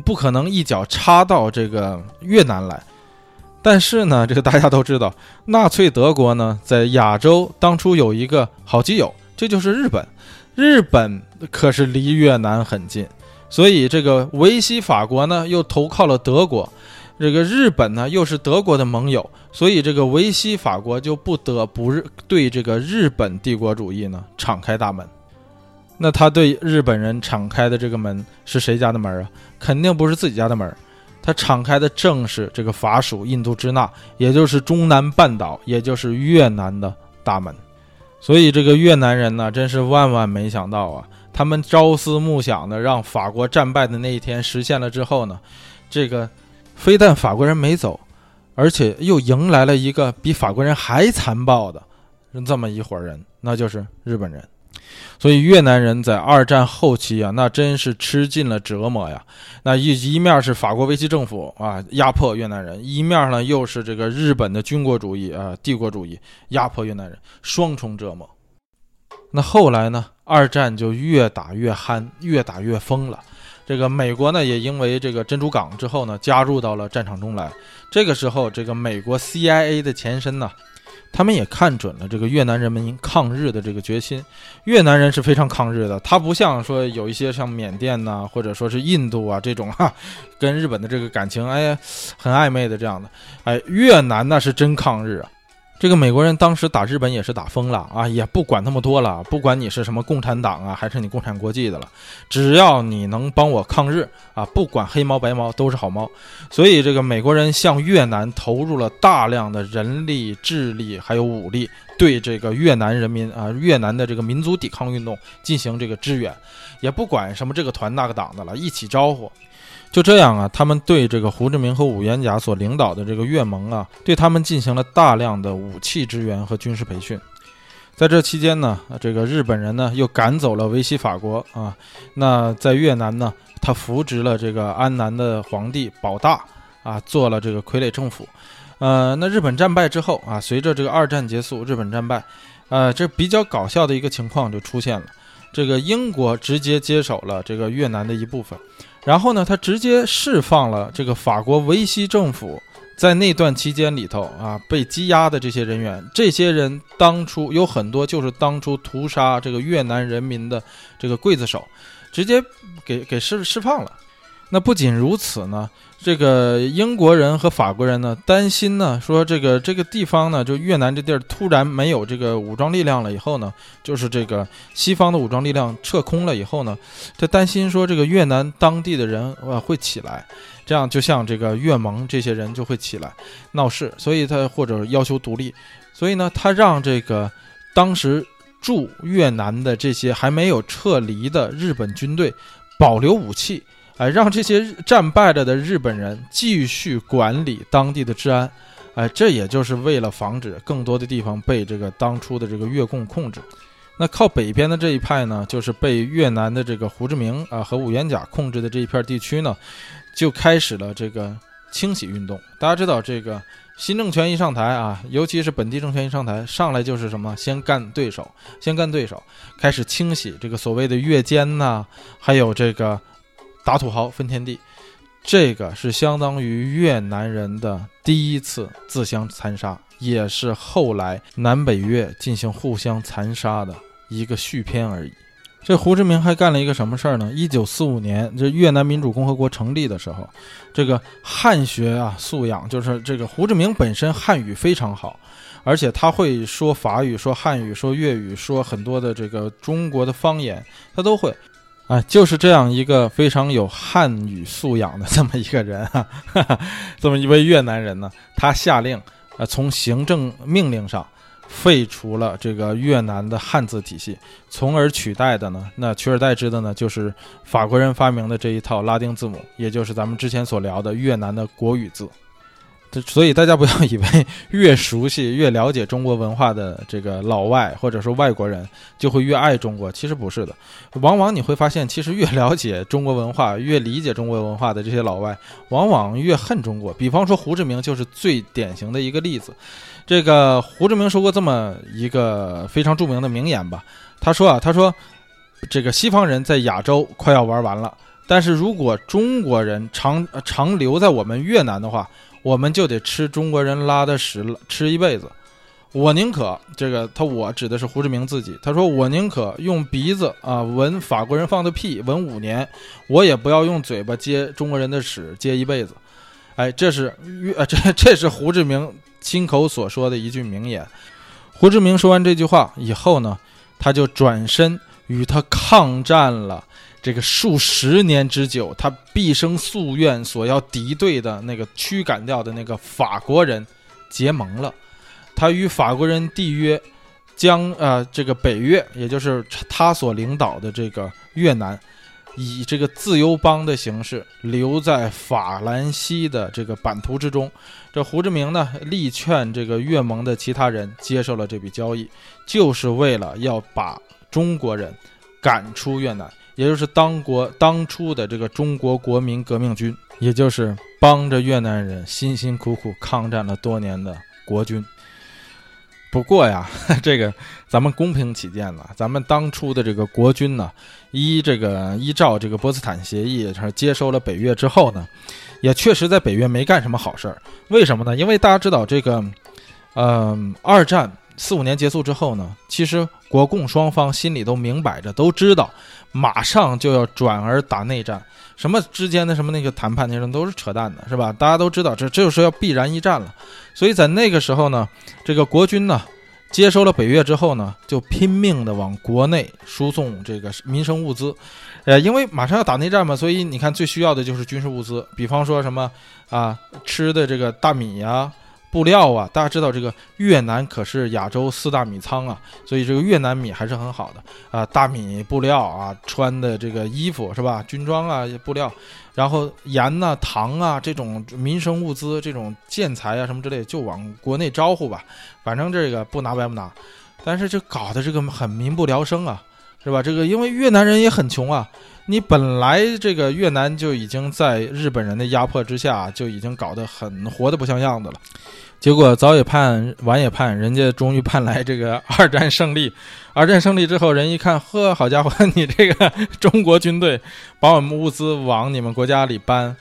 不可能一脚插到这个越南来。但是呢，这个大家都知道，纳粹德国呢在亚洲当初有一个好基友，这就是日本。日本可是离越南很近，所以这个维希法国呢又投靠了德国，这个日本呢又是德国的盟友，所以这个维希法国就不得不对这个日本帝国主义呢敞开大门。那他对日本人敞开的这个门是谁家的门啊？肯定不是自己家的门。他敞开的正是这个法属印度支那，也就是中南半岛，也就是越南的大门。所以这个越南人呢，真是万万没想到啊！他们朝思暮想的让法国战败的那一天实现了之后呢，这个非但法国人没走，而且又迎来了一个比法国人还残暴的这么一伙人，那就是日本人。所以越南人在二战后期啊，那真是吃尽了折磨呀。那一一面是法国维希政府啊压迫越南人，一面呢又是这个日本的军国主义啊帝国主义压迫越南人，双重折磨。那后来呢，二战就越打越憨，越打越疯了。这个美国呢也因为这个珍珠港之后呢，加入到了战场中来。这个时候，这个美国 CIA 的前身呢。他们也看准了这个越南人民抗日的这个决心，越南人是非常抗日的。他不像说有一些像缅甸呐，或者说是印度啊这种哈，跟日本的这个感情哎呀很暧昧的这样的，哎，越南那是真抗日啊。这个美国人当时打日本也是打疯了啊，也不管那么多了，不管你是什么共产党啊，还是你共产国际的了，只要你能帮我抗日啊，不管黑猫白猫都是好猫。所以这个美国人向越南投入了大量的人力、智力还有武力，对这个越南人民啊，越南的这个民族抵抗运动进行这个支援，也不管什么这个团那个党的了，一起招呼。就这样啊，他们对这个胡志明和武元甲所领导的这个越盟啊，对他们进行了大量的武器支援和军事培训。在这期间呢，这个日本人呢又赶走了维希法国啊。那在越南呢，他扶植了这个安南的皇帝保大啊，做了这个傀儡政府。呃，那日本战败之后啊，随着这个二战结束，日本战败，呃，这比较搞笑的一个情况就出现了，这个英国直接接手了这个越南的一部分。然后呢，他直接释放了这个法国维希政府在那段期间里头啊被羁押的这些人员，这些人当初有很多就是当初屠杀这个越南人民的这个刽子手，直接给给释释放了。那不仅如此呢，这个英国人和法国人呢担心呢，说这个这个地方呢，就越南这地儿突然没有这个武装力量了以后呢，就是这个西方的武装力量撤空了以后呢，他担心说这个越南当地的人呃会起来，这样就像这个越盟这些人就会起来闹事，所以他或者要求独立，所以呢，他让这个当时驻越南的这些还没有撤离的日本军队保留武器。哎，让这些战败了的日本人继续管理当地的治安，哎，这也就是为了防止更多的地方被这个当初的这个越共控制。那靠北边的这一派呢，就是被越南的这个胡志明啊和五元甲控制的这一片地区呢，就开始了这个清洗运动。大家知道，这个新政权一上台啊，尤其是本地政权一上台，上来就是什么，先干对手，先干对手，开始清洗这个所谓的越奸呐，还有这个。打土豪分田地，这个是相当于越南人的第一次自相残杀，也是后来南北越进行互相残杀的一个续篇而已。这胡志明还干了一个什么事儿呢？一九四五年，这越南民主共和国成立的时候，这个汉学啊素养，就是这个胡志明本身汉语非常好，而且他会说法语、说汉语、说粤语、说很多的这个中国的方言，他都会。啊，就是这样一个非常有汉语素养的这么一个人啊，这么一位越南人呢，他下令，呃，从行政命令上废除了这个越南的汉字体系，从而取代的呢，那取而代之的呢，就是法国人发明的这一套拉丁字母，也就是咱们之前所聊的越南的国语字。所以大家不要以为 越熟悉、越了解中国文化的这个老外或者说外国人就会越爱中国，其实不是的。往往你会发现，其实越了解中国文化、越理解中国文化的这些老外，往往越恨中国。比方说胡志明就是最典型的一个例子。这个胡志明说过这么一个非常著名的名言吧，他说啊，他说这个西方人在亚洲快要玩完了，但是如果中国人长长留在我们越南的话。我们就得吃中国人拉的屎吃一辈子，我宁可这个他我指的是胡志明自己，他说我宁可用鼻子啊闻法国人放的屁闻五年，我也不要用嘴巴接中国人的屎接一辈子。哎，这是呃 这这是胡志明亲口所说的一句名言。胡志明说完这句话以后呢，他就转身与他抗战了。这个数十年之久，他毕生夙愿所要敌对的那个驱赶掉的那个法国人结盟了，他与法国人缔约，将呃这个北越，也就是他所领导的这个越南，以这个自由邦的形式留在法兰西的这个版图之中。这胡志明呢，力劝这个越盟的其他人接受了这笔交易，就是为了要把中国人赶出越南。也就是当国当初的这个中国国民革命军，也就是帮着越南人辛辛苦苦抗战了多年的国军。不过呀，这个咱们公平起见呢，咱们当初的这个国军呢，依这个依照这个波茨坦协议，他接收了北越之后呢，也确实在北越没干什么好事儿。为什么呢？因为大家知道这个，嗯，二战四五年结束之后呢，其实国共双方心里都明摆着，都知道。马上就要转而打内战，什么之间的什么那个谈判那种都是扯淡的，是吧？大家都知道这这就是要必然一战了。所以在那个时候呢，这个国军呢接收了北越之后呢，就拼命的往国内输送这个民生物资，呃，因为马上要打内战嘛，所以你看最需要的就是军事物资，比方说什么啊吃的这个大米呀。布料啊，大家知道这个越南可是亚洲四大米仓啊，所以这个越南米还是很好的啊。大米、布料啊，穿的这个衣服是吧？军装啊，布料，然后盐呐、糖啊这种民生物资、这种建材啊什么之类，就往国内招呼吧。反正这个不拿白不拿，但是这搞的这个很民不聊生啊，是吧？这个因为越南人也很穷啊。你本来这个越南就已经在日本人的压迫之下，就已经搞得很活得不像样子了。结果早也盼，晚也盼，人家终于盼来这个 二战胜利。二战胜利之后，人一看，呵，好家伙，你这个中国军队把我们物资往你们国家里搬，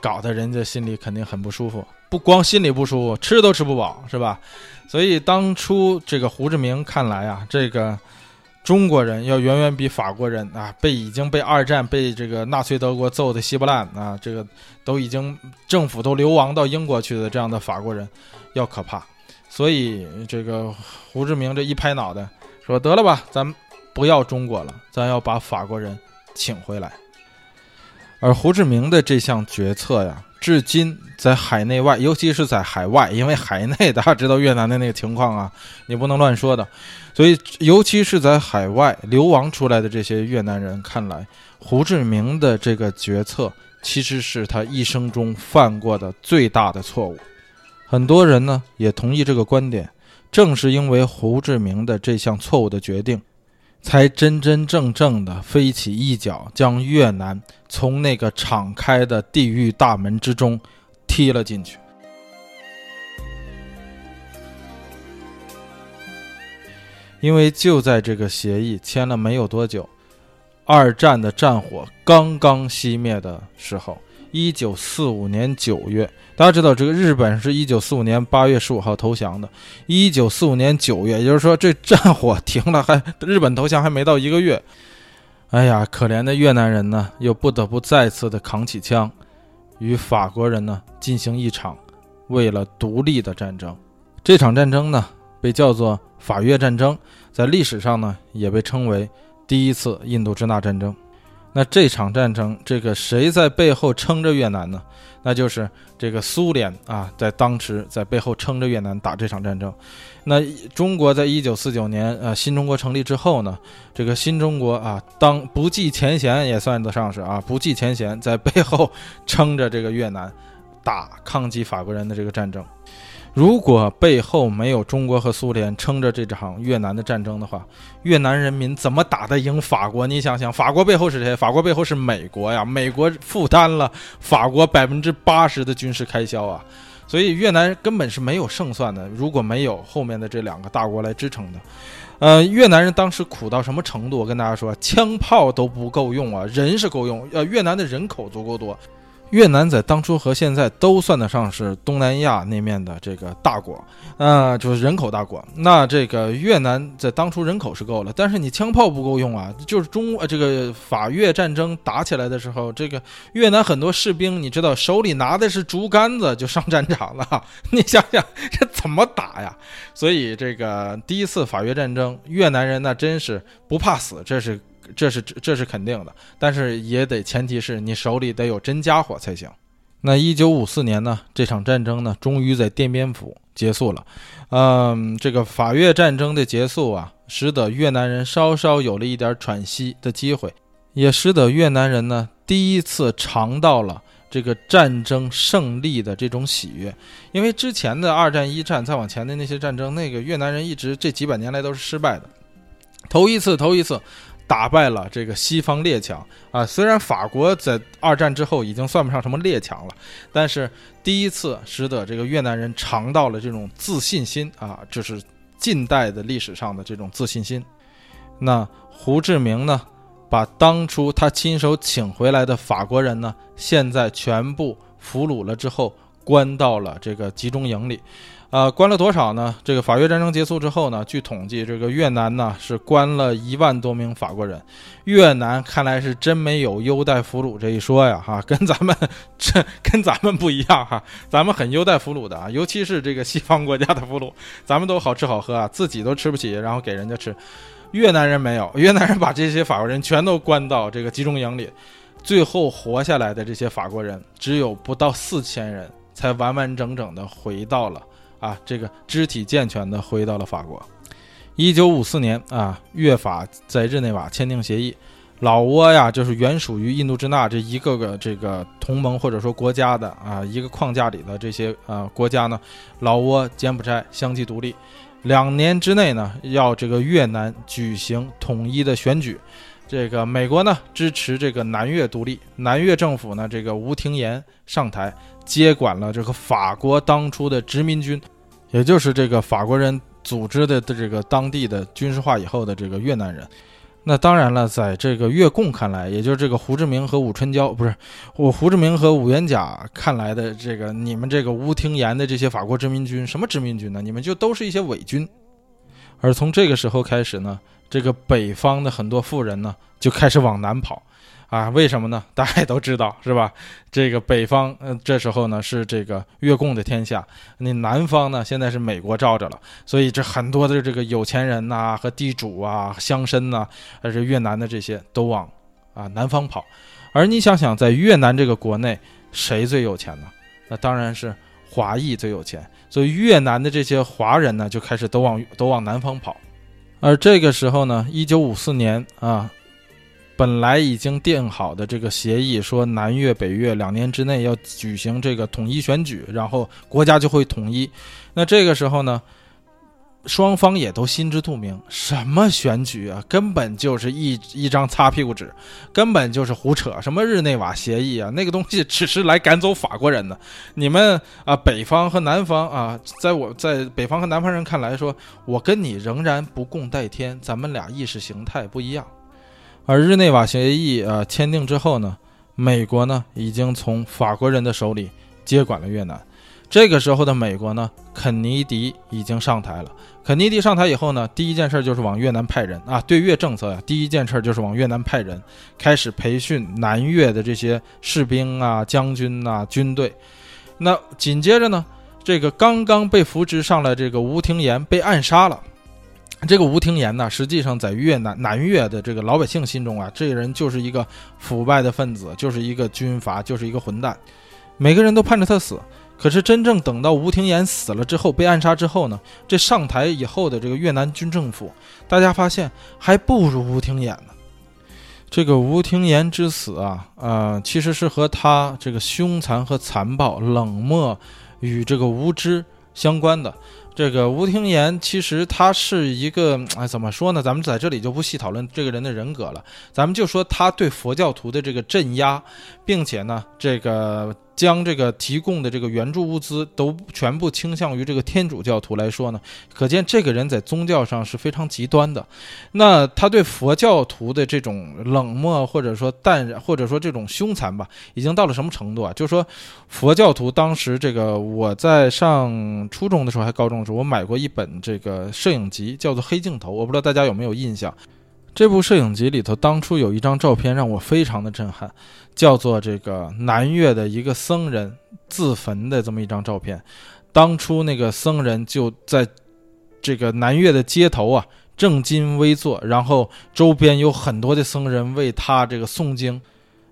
搞得人家心里肯定很不舒服。不光心里不舒服，吃都吃不饱，是吧？所以当初这个胡志明看来啊，这个中国人要远远比法国人啊，被已经被二战被这个纳粹德国揍得稀巴烂啊，这个。都已经政府都流亡到英国去的这样的法国人，要可怕，所以这个胡志明这一拍脑袋说得了吧，咱不要中国了，咱要把法国人请回来。而胡志明的这项决策呀，至今在海内外，尤其是在海外，因为海内大家知道越南的那个情况啊，你不能乱说的，所以尤其是在海外流亡出来的这些越南人看来，胡志明的这个决策。其实是他一生中犯过的最大的错误，很多人呢也同意这个观点。正是因为胡志明的这项错误的决定，才真真正正的飞起一脚，将越南从那个敞开的地狱大门之中踢了进去。因为就在这个协议签了没有多久。二战的战火刚刚熄灭的时候，一九四五年九月，大家知道这个日本是一九四五年八月十五号投降的。一九四五年九月，也就是说这战火停了，还日本投降还没到一个月。哎呀，可怜的越南人呢，又不得不再次的扛起枪，与法国人呢进行一场为了独立的战争。这场战争呢，被叫做法越战争，在历史上呢，也被称为。第一次印度支那战争，那这场战争，这个谁在背后撑着越南呢？那就是这个苏联啊，在当时在背后撑着越南打这场战争。那中国在一九四九年，呃，新中国成立之后呢，这个新中国啊，当不计前嫌也算得上是啊，不计前嫌，在背后撑着这个越南打抗击法国人的这个战争。如果背后没有中国和苏联撑着这场越南的战争的话，越南人民怎么打得赢法国？你想想，法国背后是谁？法国背后是美国呀！美国负担了法国百分之八十的军事开销啊！所以越南根本是没有胜算的。如果没有后面的这两个大国来支撑的，呃，越南人当时苦到什么程度？我跟大家说，枪炮都不够用啊，人是够用，呃，越南的人口足够多。越南在当初和现在都算得上是东南亚那面的这个大国，啊，就是人口大国。那这个越南在当初人口是够了，但是你枪炮不够用啊。就是中呃这个法越战争打起来的时候，这个越南很多士兵，你知道手里拿的是竹竿子就上战场了，你想想这怎么打呀？所以这个第一次法越战争，越南人那真是不怕死，这是。这是这是肯定的，但是也得前提是你手里得有真家伙才行。那一九五四年呢，这场战争呢，终于在奠边府结束了。嗯，这个法越战争的结束啊，使得越南人稍稍有了一点喘息的机会，也使得越南人呢第一次尝到了这个战争胜利的这种喜悦。因为之前的二战、一战再往前的那些战争，那个越南人一直这几百年来都是失败的，头一次，头一次。打败了这个西方列强啊！虽然法国在二战之后已经算不上什么列强了，但是第一次使得这个越南人尝到了这种自信心啊！这是近代的历史上的这种自信心。那胡志明呢，把当初他亲手请回来的法国人呢，现在全部俘虏了之后，关到了这个集中营里。啊，关了多少呢？这个法越战争结束之后呢，据统计，这个越南呢是关了一万多名法国人。越南看来是真没有优待俘虏这一说呀，哈，跟咱们这跟咱们不一样哈，咱们很优待俘虏的啊，尤其是这个西方国家的俘虏，咱们都好吃好喝啊，自己都吃不起，然后给人家吃。越南人没有，越南人把这些法国人全都关到这个集中营里，最后活下来的这些法国人只有不到四千人，才完完整整的回到了。啊，这个肢体健全的回到了法国。一九五四年啊，越法在日内瓦签订协议，老挝呀，就是原属于印度支那这一个个这个同盟或者说国家的啊一个框架里的这些啊国家呢，老挝、柬埔寨相继独立。两年之内呢，要这个越南举行统一的选举。这个美国呢支持这个南越独立，南越政府呢这个吴廷琰上台接管了这个法国当初的殖民军，也就是这个法国人组织的的这个当地的军事化以后的这个越南人。那当然了，在这个越共看来，也就是这个胡志明和武春娇，不是我胡志明和武元甲看来的这个你们这个吴廷琰的这些法国殖民军，什么殖民军呢？你们就都是一些伪军。而从这个时候开始呢，这个北方的很多富人呢就开始往南跑。啊，为什么呢？大家也都知道，是吧？这个北方，嗯，这时候呢是这个越共的天下，那南方呢现在是美国罩着了，所以这很多的这个有钱人呐和地主啊、乡绅呐，还是越南的这些都往啊南方跑。而你想想，在越南这个国内，谁最有钱呢？那当然是华裔最有钱，所以越南的这些华人呢就开始都往都往南方跑。而这个时候呢，一九五四年啊。本来已经定好的这个协议，说南越、北越两年之内要举行这个统一选举，然后国家就会统一。那这个时候呢，双方也都心知肚明，什么选举啊，根本就是一一张擦屁股纸，根本就是胡扯。什么日内瓦协议啊，那个东西只是来赶走法国人的。你们啊，北方和南方啊，在我在北方和南方人看来说，我跟你仍然不共戴天，咱们俩意识形态不一样。而日内瓦协议啊签订之后呢，美国呢已经从法国人的手里接管了越南。这个时候的美国呢，肯尼迪已经上台了。肯尼迪上台以后呢，第一件事就是往越南派人啊，对越政策呀，第一件事就是往越南派人，开始培训南越的这些士兵啊、将军啊、军队。那紧接着呢，这个刚刚被扶植上来这个吴廷琰被暗杀了。这个吴廷琰呢，实际上在越南南越的这个老百姓心中啊，这人就是一个腐败的分子，就是一个军阀，就是一个混蛋，每个人都盼着他死。可是真正等到吴廷琰死了之后，被暗杀之后呢，这上台以后的这个越南军政府，大家发现还不如吴廷琰呢。这个吴廷琰之死啊，呃，其实是和他这个凶残和残暴、冷漠与这个无知相关的。这个吴廷琰其实他是一个，哎，怎么说呢？咱们在这里就不细讨论这个人的人格了，咱们就说他对佛教徒的这个镇压，并且呢，这个。将这个提供的这个援助物资都全部倾向于这个天主教徒来说呢，可见这个人在宗教上是非常极端的。那他对佛教徒的这种冷漠或者说淡然或者说这种凶残吧，已经到了什么程度啊？就是说，佛教徒当时这个我在上初中的时候还高中的时候，我买过一本这个摄影集，叫做《黑镜头》，我不知道大家有没有印象。这部摄影集里头，当初有一张照片让我非常的震撼，叫做这个南越的一个僧人自焚的这么一张照片。当初那个僧人就在这个南越的街头啊，正襟危坐，然后周边有很多的僧人为他这个诵经，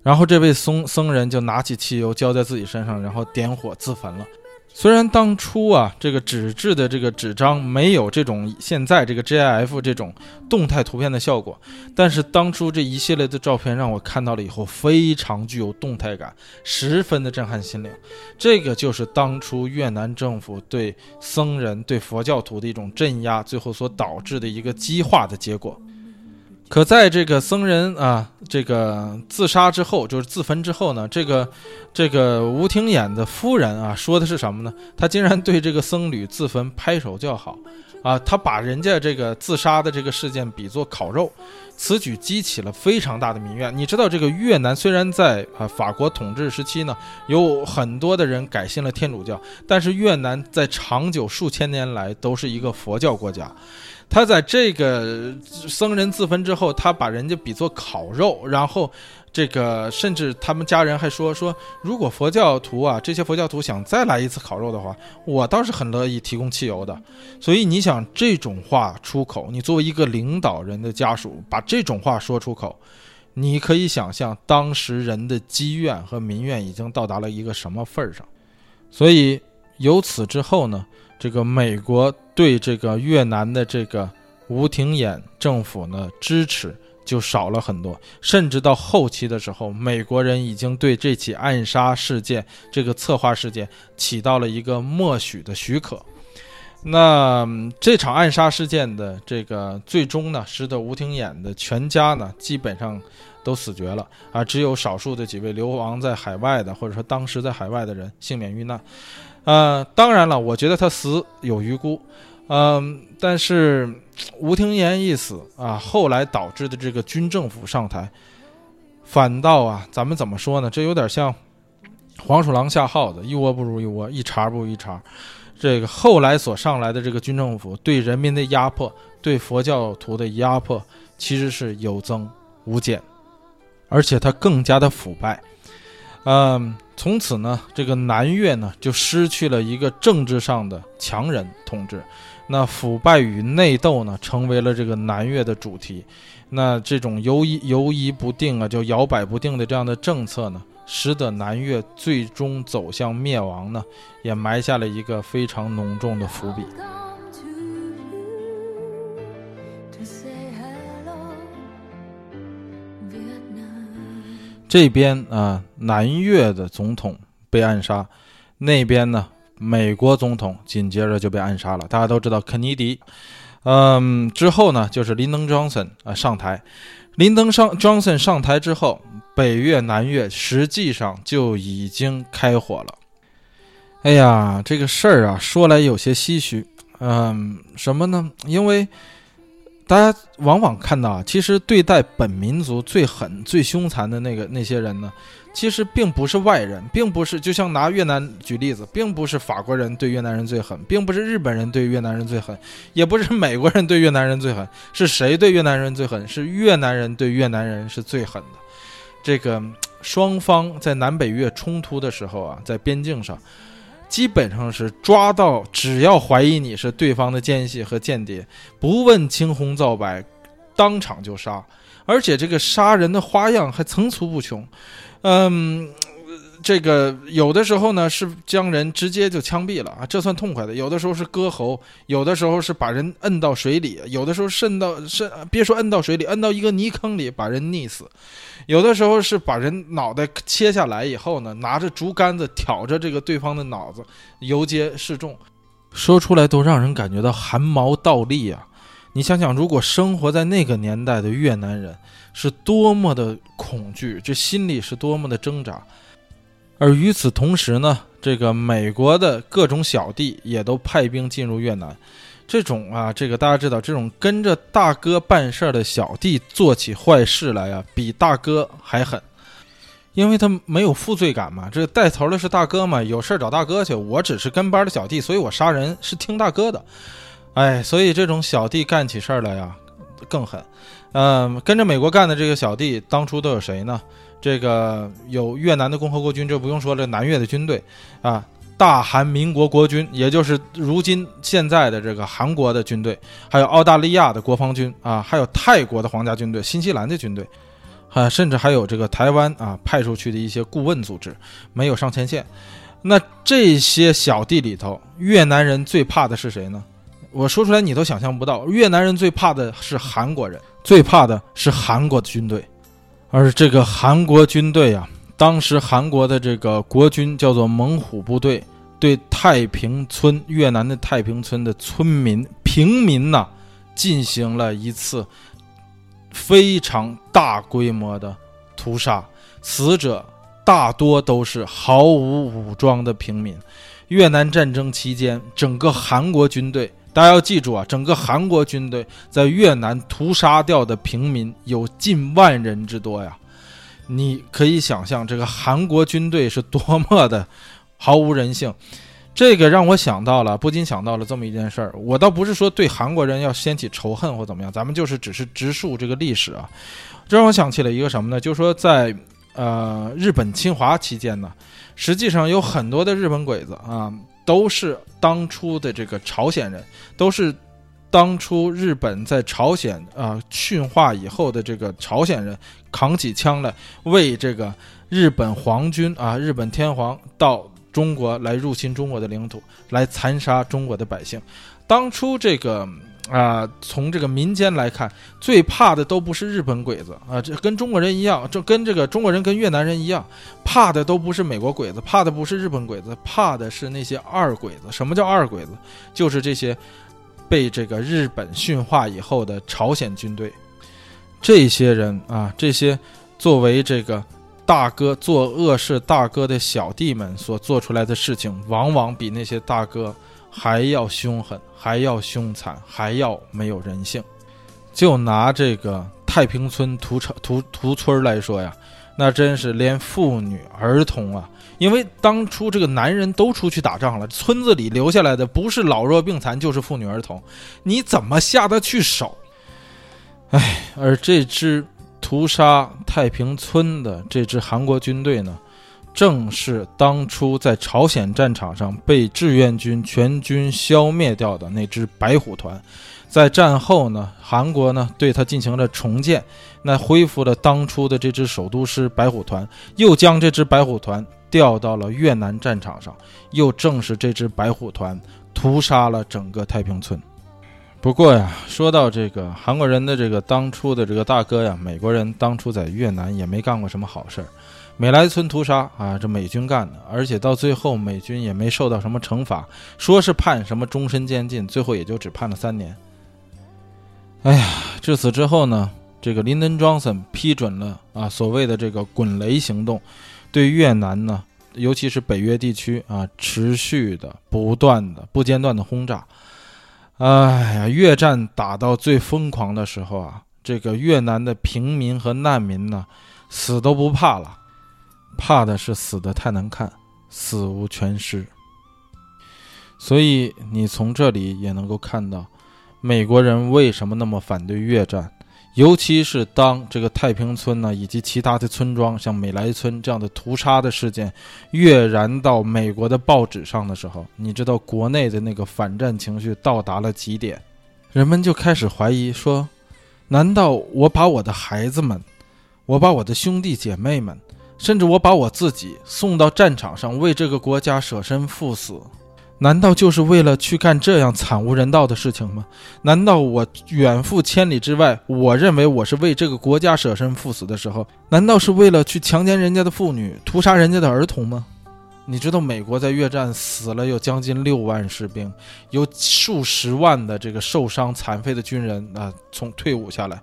然后这位僧僧人就拿起汽油浇在自己身上，然后点火自焚了。虽然当初啊，这个纸质的这个纸张没有这种现在这个 GIF 这种动态图片的效果，但是当初这一系列的照片让我看到了以后，非常具有动态感，十分的震撼心灵。这个就是当初越南政府对僧人、对佛教徒的一种镇压，最后所导致的一个激化的结果。可在这个僧人啊，这个自杀之后，就是自焚之后呢，这个这个吴廷琰的夫人啊，说的是什么呢？他竟然对这个僧侣自焚拍手叫好，啊，他把人家这个自杀的这个事件比作烤肉，此举激起了非常大的民怨。你知道，这个越南虽然在啊法国统治时期呢，有很多的人改信了天主教，但是越南在长久数千年来都是一个佛教国家。他在这个僧人自焚之后，他把人家比作烤肉，然后这个甚至他们家人还说说，如果佛教徒啊，这些佛教徒想再来一次烤肉的话，我倒是很乐意提供汽油的。所以你想这种话出口，你作为一个领导人的家属把这种话说出口，你可以想象当时人的积怨和民怨已经到达了一个什么份儿上。所以由此之后呢？这个美国对这个越南的这个吴廷琰政府呢支持就少了很多，甚至到后期的时候，美国人已经对这起暗杀事件、这个策划事件起到了一个默许的许可。那这场暗杀事件的这个最终呢，使得吴廷琰的全家呢基本上都死绝了啊，只有少数的几位流亡在海外的，或者说当时在海外的人幸免遇难。呃，当然了，我觉得他死有余辜，嗯，但是吴廷琰一死啊，后来导致的这个军政府上台，反倒啊，咱们怎么说呢？这有点像黄鼠狼下耗子，一窝不如一窝，一茬不如一茬。这个后来所上来的这个军政府对人民的压迫，对佛教徒的压迫，其实是有增无减，而且它更加的腐败。嗯，从此呢，这个南越呢就失去了一个政治上的强人统治，那腐败与内斗呢成为了这个南越的主题。那这种犹疑、犹疑不定啊，就摇摆不定的这样的政策呢。使得南越最终走向灭亡呢，也埋下了一个非常浓重的伏笔。这边啊，南越的总统被暗杀，那边呢，美国总统紧接着就被暗杀了。大家都知道肯尼迪，嗯，之后呢，就是林登·庄森啊上台。林登上 Johnson 上台之后，北越南越实际上就已经开火了。哎呀，这个事儿啊，说来有些唏嘘。嗯，什么呢？因为大家往往看到啊，其实对待本民族最狠、最凶残的那个那些人呢。其实并不是外人，并不是就像拿越南举例子，并不是法国人对越南人最狠，并不是日本人对越南人最狠，也不是美国人对越南人最狠，是谁对越南人最狠？是越南人对越南人是最狠的。这个双方在南北越冲突的时候啊，在边境上，基本上是抓到只要怀疑你是对方的奸细和间谍，不问青红皂白，当场就杀，而且这个杀人的花样还层出不穷。嗯，这个有的时候呢是将人直接就枪毙了啊，这算痛快的；有的时候是割喉，有的时候是把人摁到水里，有的时候渗到渗，别说摁到水里，摁到一个泥坑里把人溺死；有的时候是把人脑袋切下来以后呢，拿着竹竿子挑着这个对方的脑子游街示众，说出来都让人感觉到汗毛倒立啊！你想想，如果生活在那个年代的越南人。是多么的恐惧，这心里是多么的挣扎。而与此同时呢，这个美国的各种小弟也都派兵进入越南。这种啊，这个大家知道，这种跟着大哥办事儿的小弟做起坏事来啊，比大哥还狠，因为他没有负罪感嘛。这带头的是大哥嘛，有事儿找大哥去。我只是跟班的小弟，所以我杀人是听大哥的。哎，所以这种小弟干起事儿来呀，更狠。嗯，跟着美国干的这个小弟，当初都有谁呢？这个有越南的共和国军，这不用说了，南越的军队啊，大韩民国国军，也就是如今现在的这个韩国的军队，还有澳大利亚的国防军啊，还有泰国的皇家军队、新西兰的军队，啊，甚至还有这个台湾啊派出去的一些顾问组织，没有上前线。那这些小弟里头，越南人最怕的是谁呢？我说出来你都想象不到，越南人最怕的是韩国人。最怕的是韩国的军队，而这个韩国军队啊，当时韩国的这个国军叫做猛虎部队，对太平村越南的太平村的村民平民呐，进行了一次非常大规模的屠杀，死者大多都是毫无武装的平民。越南战争期间，整个韩国军队。大家要记住啊，整个韩国军队在越南屠杀掉的平民有近万人之多呀！你可以想象这个韩国军队是多么的毫无人性。这个让我想到了，不禁想到了这么一件事儿。我倒不是说对韩国人要掀起仇恨或怎么样，咱们就是只是直述这个历史啊。这让我想起了一个什么呢？就是说在呃日本侵华期间呢，实际上有很多的日本鬼子啊。都是当初的这个朝鲜人，都是当初日本在朝鲜啊驯化以后的这个朝鲜人，扛起枪来为这个日本皇军啊，日本天皇到中国来入侵中国的领土，来残杀中国的百姓。当初这个啊，从这个民间来看，最怕的都不是日本鬼子啊，这跟中国人一样，这跟这个中国人跟越南人一样，怕的都不是美国鬼子，怕的不是日本鬼子，怕的是那些二鬼子。什么叫二鬼子？就是这些被这个日本驯化以后的朝鲜军队。这些人啊，这些作为这个大哥做恶事大哥的小弟们所做出来的事情，往往比那些大哥。还要凶狠，还要凶残，还要没有人性。就拿这个太平村屠城屠屠村来说呀，那真是连妇女儿童啊，因为当初这个男人都出去打仗了，村子里留下来的不是老弱病残，就是妇女儿童，你怎么下得去手？哎，而这支屠杀太平村的这支韩国军队呢？正是当初在朝鲜战场上被志愿军全军消灭掉的那支白虎团，在战后呢，韩国呢对他进行了重建，那恢复了当初的这支首都师白虎团，又将这支白虎团调到了越南战场上，又正是这支白虎团屠杀了整个太平村。不过呀，说到这个韩国人的这个当初的这个大哥呀，美国人当初在越南也没干过什么好事儿。美莱村屠杀啊，这美军干的，而且到最后美军也没受到什么惩罚，说是判什么终身监禁，最后也就只判了三年。哎呀，至此之后呢，这个林登·庄森批准了啊所谓的这个“滚雷行动”，对越南呢，尤其是北约地区啊，持续的、不断的、不间断的轰炸。哎呀，越战打到最疯狂的时候啊，这个越南的平民和难民呢，死都不怕了。怕的是死的太难看，死无全尸。所以你从这里也能够看到，美国人为什么那么反对越战，尤其是当这个太平村呢，以及其他的村庄，像美莱村这样的屠杀的事件跃然到美国的报纸上的时候，你知道国内的那个反战情绪到达了极点，人们就开始怀疑说：难道我把我的孩子们，我把我的兄弟姐妹们？甚至我把我自己送到战场上，为这个国家舍身赴死，难道就是为了去干这样惨无人道的事情吗？难道我远赴千里之外，我认为我是为这个国家舍身赴死的时候，难道是为了去强奸人家的妇女，屠杀人家的儿童吗？你知道美国在越战死了有将近六万士兵，有数十万的这个受伤残废的军人啊，从退伍下来。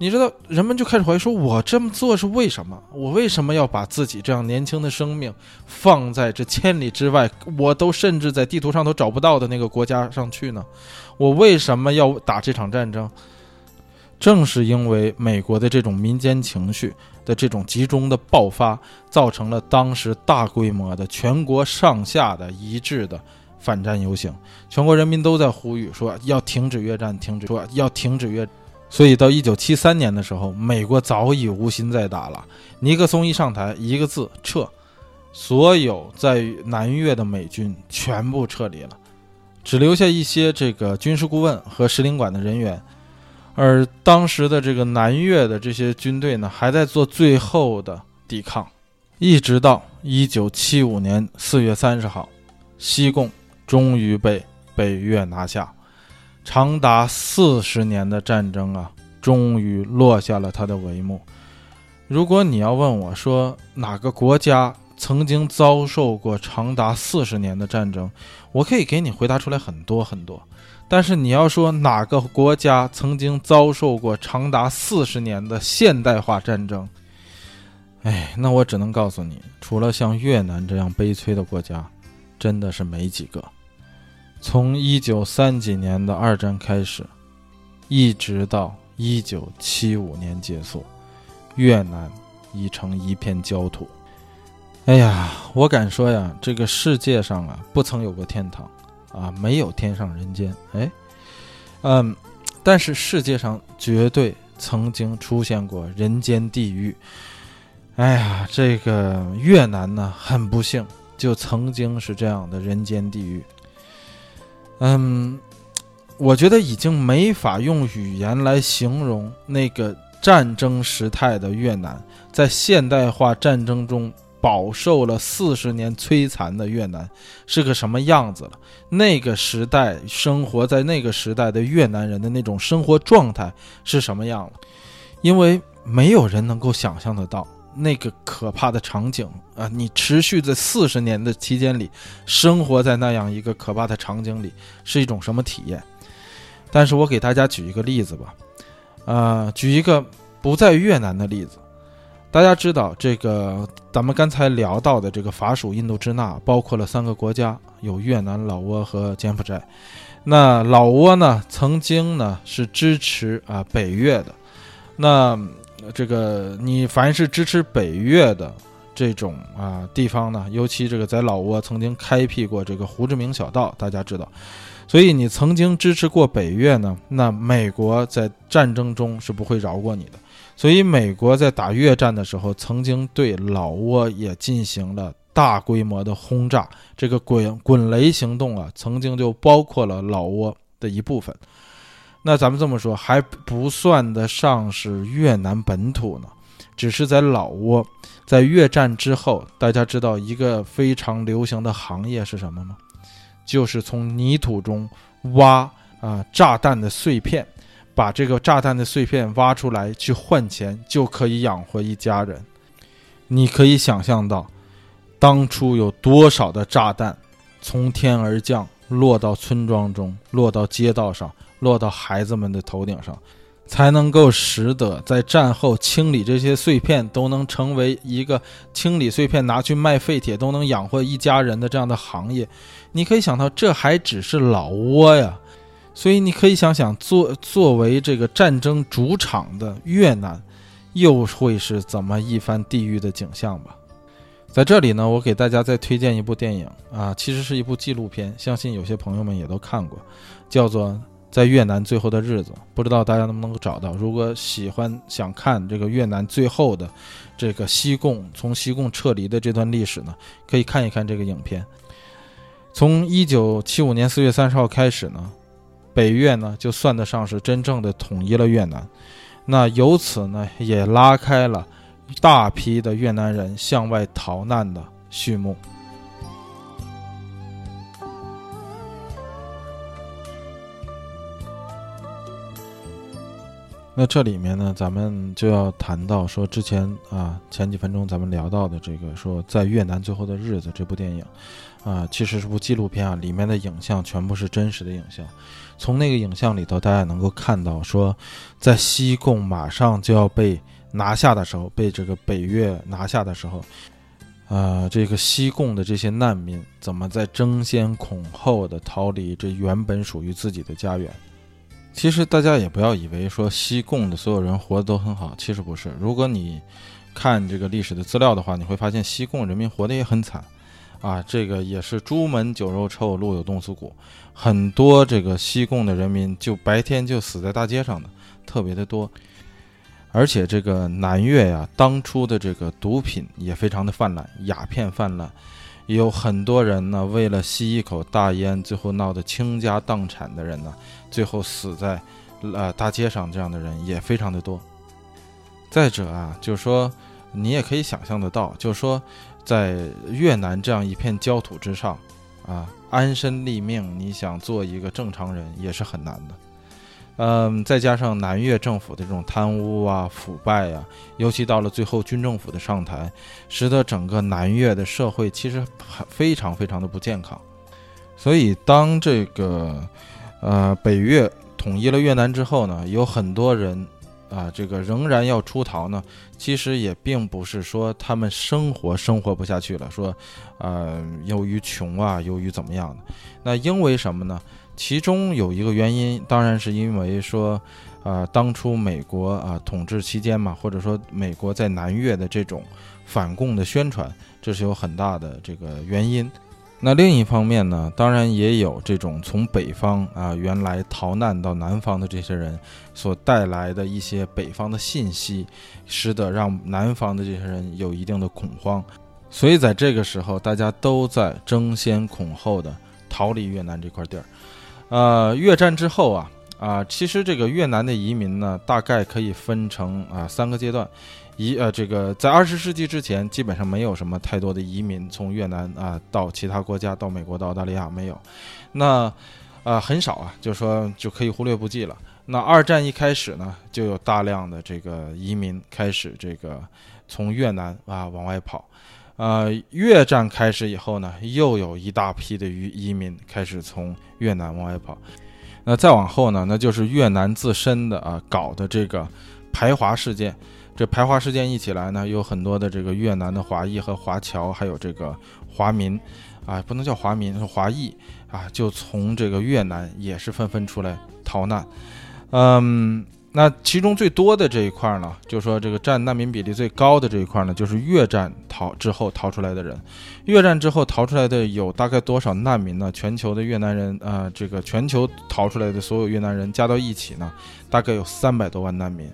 你知道，人们就开始怀疑说：“我这么做是为什么？我为什么要把自己这样年轻的生命放在这千里之外，我都甚至在地图上都找不到的那个国家上去呢？我为什么要打这场战争？正是因为美国的这种民间情绪的这种集中的爆发，造成了当时大规模的全国上下的一致的反战游行，全国人民都在呼吁说要停止越战，停止说要停止越。”所以到一九七三年的时候，美国早已无心再打了。尼克松一上台，一个字撤，所有在南越的美军全部撤离了，只留下一些这个军事顾问和使领馆的人员。而当时的这个南越的这些军队呢，还在做最后的抵抗，一直到一九七五年四月三十号，西贡终于被北越拿下。长达四十年的战争啊，终于落下了它的帷幕。如果你要问我说哪个国家曾经遭受过长达四十年的战争，我可以给你回答出来很多很多。但是你要说哪个国家曾经遭受过长达四十年的现代化战争，哎，那我只能告诉你，除了像越南这样悲催的国家，真的是没几个。从一九三几年的二战开始，一直到一九七五年结束，越南已成一片焦土。哎呀，我敢说呀，这个世界上啊，不曾有过天堂，啊，没有天上人间。哎，嗯，但是世界上绝对曾经出现过人间地狱。哎呀，这个越南呢，很不幸，就曾经是这样的人间地狱。嗯，我觉得已经没法用语言来形容那个战争时态的越南，在现代化战争中饱受了四十年摧残的越南是个什么样子了。那个时代生活在那个时代的越南人的那种生活状态是什么样了？因为没有人能够想象得到那个可怕的场景啊！你持续在四十年的期间里生活在那样一个可怕的场景里是一种什么体验？但是我给大家举一个例子吧，啊，举一个不在越南的例子。大家知道，这个咱们刚才聊到的这个法属印度支那，包括了三个国家，有越南、老挝和柬埔寨。那老挝呢，曾经呢是支持啊北越的。那这个你凡是支持北越的这种啊地方呢，尤其这个在老挝曾经开辟过这个胡志明小道，大家知道。所以你曾经支持过北越呢，那美国在战争中是不会饶过你的。所以，美国在打越战的时候，曾经对老挝也进行了大规模的轰炸。这个“滚滚雷”行动啊，曾经就包括了老挝的一部分。那咱们这么说，还不算得上是越南本土呢，只是在老挝，在越战之后，大家知道一个非常流行的行业是什么吗？就是从泥土中挖啊炸弹的碎片。把这个炸弹的碎片挖出来去换钱，就可以养活一家人。你可以想象到，当初有多少的炸弹从天而降，落到村庄中，落到街道上，落到孩子们的头顶上，才能够使得在战后清理这些碎片都能成为一个清理碎片拿去卖废铁都能养活一家人的这样的行业。你可以想到，这还只是老挝呀。所以你可以想想，作作为这个战争主场的越南，又会是怎么一番地狱的景象吧？在这里呢，我给大家再推荐一部电影啊，其实是一部纪录片，相信有些朋友们也都看过，叫做《在越南最后的日子》。不知道大家能不能够找到？如果喜欢想看这个越南最后的这个西贡从西贡撤离的这段历史呢，可以看一看这个影片。从一九七五年四月三十号开始呢。北越呢，就算得上是真正的统一了越南，那由此呢，也拉开了大批的越南人向外逃难的序幕。那这里面呢，咱们就要谈到说，之前啊，前几分钟咱们聊到的这个说，在越南最后的日子这部电影，啊，其实是部纪录片啊，里面的影像全部是真实的影像。从那个影像里头，大家能够看到说，在西贡马上就要被拿下的时候，被这个北越拿下的时候，呃，这个西贡的这些难民怎么在争先恐后的逃离这原本属于自己的家园。其实大家也不要以为说西贡的所有人活得都很好，其实不是。如果你看这个历史的资料的话，你会发现西贡人民活得也很惨，啊，这个也是朱门酒肉臭，路有冻死骨，很多这个西贡的人民就白天就死在大街上的特别的多，而且这个南越呀，当初的这个毒品也非常的泛滥，鸦片泛滥。有很多人呢，为了吸一口大烟，最后闹得倾家荡产的人呢，最后死在，呃，大街上，这样的人也非常的多。再者啊，就是说，你也可以想象得到，就是说，在越南这样一片焦土之上，啊，安身立命，你想做一个正常人也是很难的。嗯，再加上南越政府的这种贪污啊、腐败啊，尤其到了最后军政府的上台，使得整个南越的社会其实非常非常的不健康。所以，当这个呃北越统一了越南之后呢，有很多人啊，这个仍然要出逃呢。其实也并不是说他们生活生活不下去了，说呃由于穷啊，由于怎么样的，那因为什么呢？其中有一个原因，当然是因为说，啊，当初美国啊统治期间嘛，或者说美国在南越的这种反共的宣传，这是有很大的这个原因。那另一方面呢，当然也有这种从北方啊原来逃难到南方的这些人所带来的一些北方的信息，使得让南方的这些人有一定的恐慌。所以在这个时候，大家都在争先恐后的逃离越南这块地儿。呃，越战之后啊，啊，其实这个越南的移民呢，大概可以分成啊三个阶段。移呃这个在二十世纪之前，基本上没有什么太多的移民从越南啊到其他国家，到美国、到澳大利亚没有，那啊很少啊，就说就可以忽略不计了。那二战一开始呢，就有大量的这个移民开始这个从越南啊往外跑，呃，越战开始以后呢，又有一大批的移移民开始从越南往外跑。那再往后呢，那就是越南自身的啊搞的这个排华事件。这排华事件一起来呢，有很多的这个越南的华裔和华侨，还有这个华民，啊，不能叫华民，是华裔啊，就从这个越南也是纷纷出来逃难。嗯，那其中最多的这一块呢，就说这个占难民比例最高的这一块呢，就是越战逃之后逃出来的人。越战之后逃出来的有大概多少难民呢？全球的越南人啊，这个全球逃出来的所有越南人加到一起呢，大概有三百多万难民。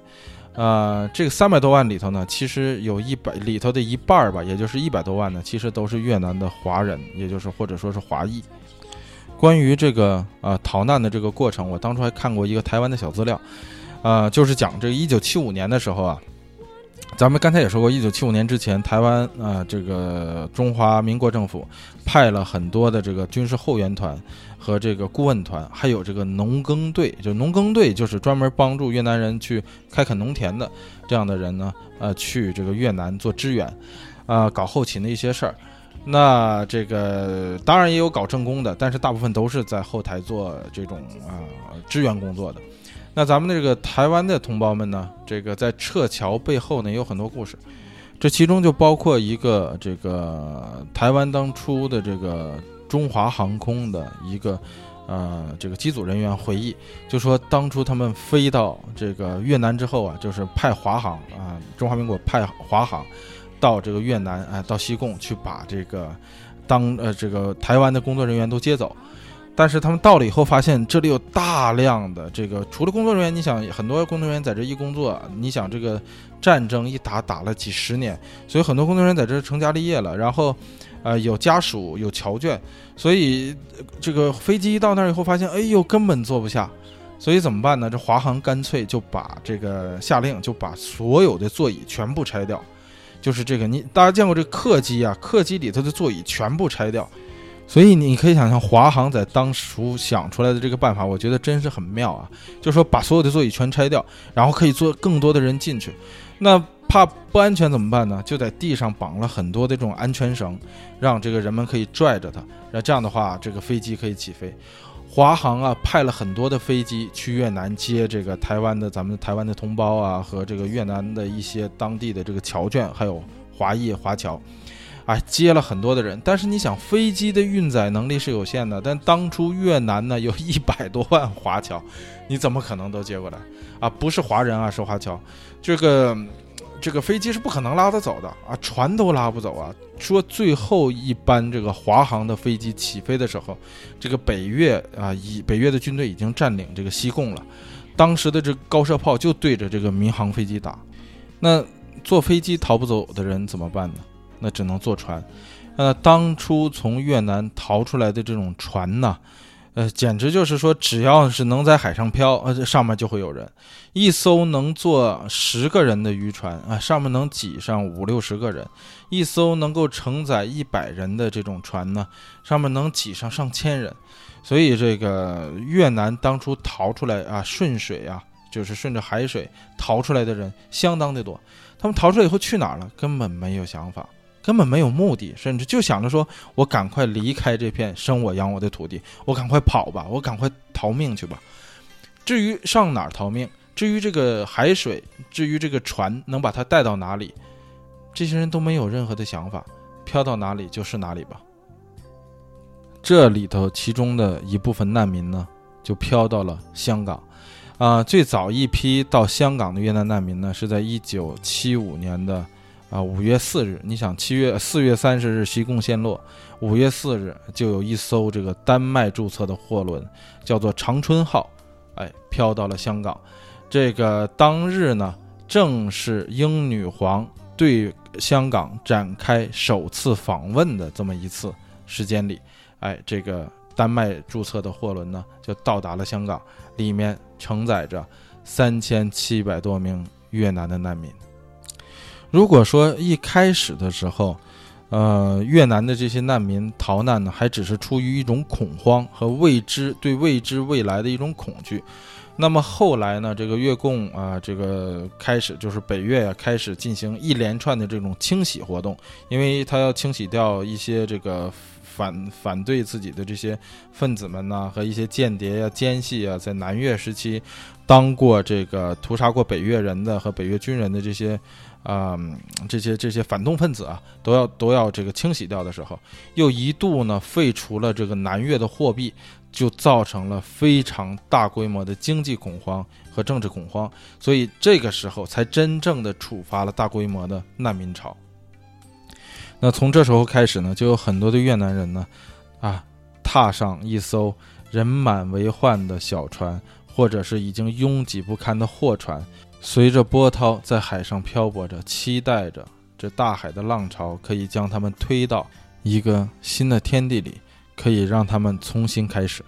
呃，这个三百多万里头呢，其实有一百里头的一半儿吧，也就是一百多万呢，其实都是越南的华人，也就是或者说是华裔。关于这个呃逃难的这个过程，我当初还看过一个台湾的小资料，呃，就是讲这个一九七五年的时候啊，咱们刚才也说过，一九七五年之前，台湾啊这个中华民国政府派了很多的这个军事后援团和这个顾问团，还有这个农耕队，就农耕队就是专门帮助越南人去开垦农田的这样的人呢，呃，去这个越南做支援，啊，搞后勤的一些事儿。那这个当然也有搞政工的，但是大部分都是在后台做这种啊支援工作的。那咱们这个台湾的同胞们呢，这个在撤侨背后呢有很多故事，这其中就包括一个这个台湾当初的这个中华航空的一个呃这个机组人员回忆，就说当初他们飞到这个越南之后啊，就是派华航啊，中华民国派华航。到这个越南啊，到西贡去把这个当呃这个台湾的工作人员都接走，但是他们到了以后发现这里有大量的这个除了工作人员，你想很多工作人员在这一工作，你想这个战争一打打了几十年，所以很多工作人员在这成家立业了，然后呃有家属有侨眷，所以这个飞机一到那儿以后发现，哎呦根本坐不下，所以怎么办呢？这华航干脆就把这个下令就把所有的座椅全部拆掉。就是这个，你大家见过这客机啊？客机里头的座椅全部拆掉，所以你可以想象华航在当初想出来的这个办法，我觉得真是很妙啊！就是说把所有的座椅全拆掉，然后可以坐更多的人进去。那怕不安全怎么办呢？就在地上绑了很多的这种安全绳，让这个人们可以拽着它，那这样的话，这个飞机可以起飞。华航啊，派了很多的飞机去越南接这个台湾的咱们台湾的同胞啊，和这个越南的一些当地的这个侨眷，还有华裔华侨，啊，接了很多的人。但是你想，飞机的运载能力是有限的，但当初越南呢有一百多万华侨，你怎么可能都接过来啊？不是华人啊，是华侨，这个。这个飞机是不可能拉得走的啊，船都拉不走啊。说最后一班这个华航的飞机起飞的时候，这个北越啊，以北越的军队已经占领这个西贡了，当时的这高射炮就对着这个民航飞机打。那坐飞机逃不走的人怎么办呢？那只能坐船。呃，当初从越南逃出来的这种船呢？呃，简直就是说，只要是能在海上漂，呃，上面就会有人。一艘能坐十个人的渔船啊，上面能挤上五六十个人；一艘能够承载一百人的这种船呢，上面能挤上上千人。所以，这个越南当初逃出来啊，顺水啊，就是顺着海水逃出来的人相当的多。他们逃出来以后去哪儿了？根本没有想法。根本没有目的，甚至就想着说：“我赶快离开这片生我养我的土地，我赶快跑吧，我赶快逃命去吧。”至于上哪儿逃命，至于这个海水，至于这个船能把他带到哪里，这些人都没有任何的想法，飘到哪里就是哪里吧。这里头其中的一部分难民呢，就飘到了香港。啊，最早一批到香港的越南难民呢，是在一九七五年的。啊，五月四日，你想七月四月三十日西贡陷落，五月四日就有一艘这个丹麦注册的货轮，叫做长春号，哎，飘到了香港。这个当日呢，正是英女皇对香港展开首次访问的这么一次时间里，哎，这个丹麦注册的货轮呢，就到达了香港，里面承载着三千七百多名越南的难民。如果说一开始的时候，呃，越南的这些难民逃难呢，还只是出于一种恐慌和未知对未知未来的一种恐惧。那么后来呢，这个越共啊，这个开始就是北越呀，开始进行一连串的这种清洗活动，因为他要清洗掉一些这个反 反对自己的这些分子们呢，和一些间谍呀、奸细啊，在南越时期当过这个屠杀过北越人的和北越军人的这些。啊，这些这些反动分子啊，都要都要这个清洗掉的时候，又一度呢废除了这个南越的货币，就造成了非常大规模的经济恐慌和政治恐慌，所以这个时候才真正的触发了大规模的难民潮。那从这时候开始呢，就有很多的越南人呢，啊，踏上一艘人满为患的小船，或者是已经拥挤不堪的货船。随着波涛在海上漂泊着，期待着这大海的浪潮可以将他们推到一个新的天地里，可以让他们重新开始。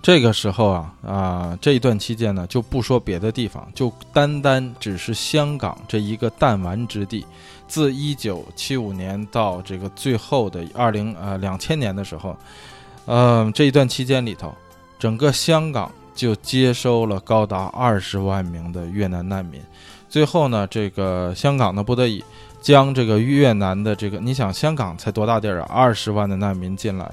这个时候啊啊，这一段期间呢，就不说别的地方，就单单只是香港这一个弹丸之地，自一九七五年到这个最后的二零呃两千年的时候，嗯，这一段期间里头，整个香港。就接收了高达二十万名的越南难民，最后呢，这个香港呢不得已将这个越南的这个，你想香港才多大地儿啊，二十万的难民进来，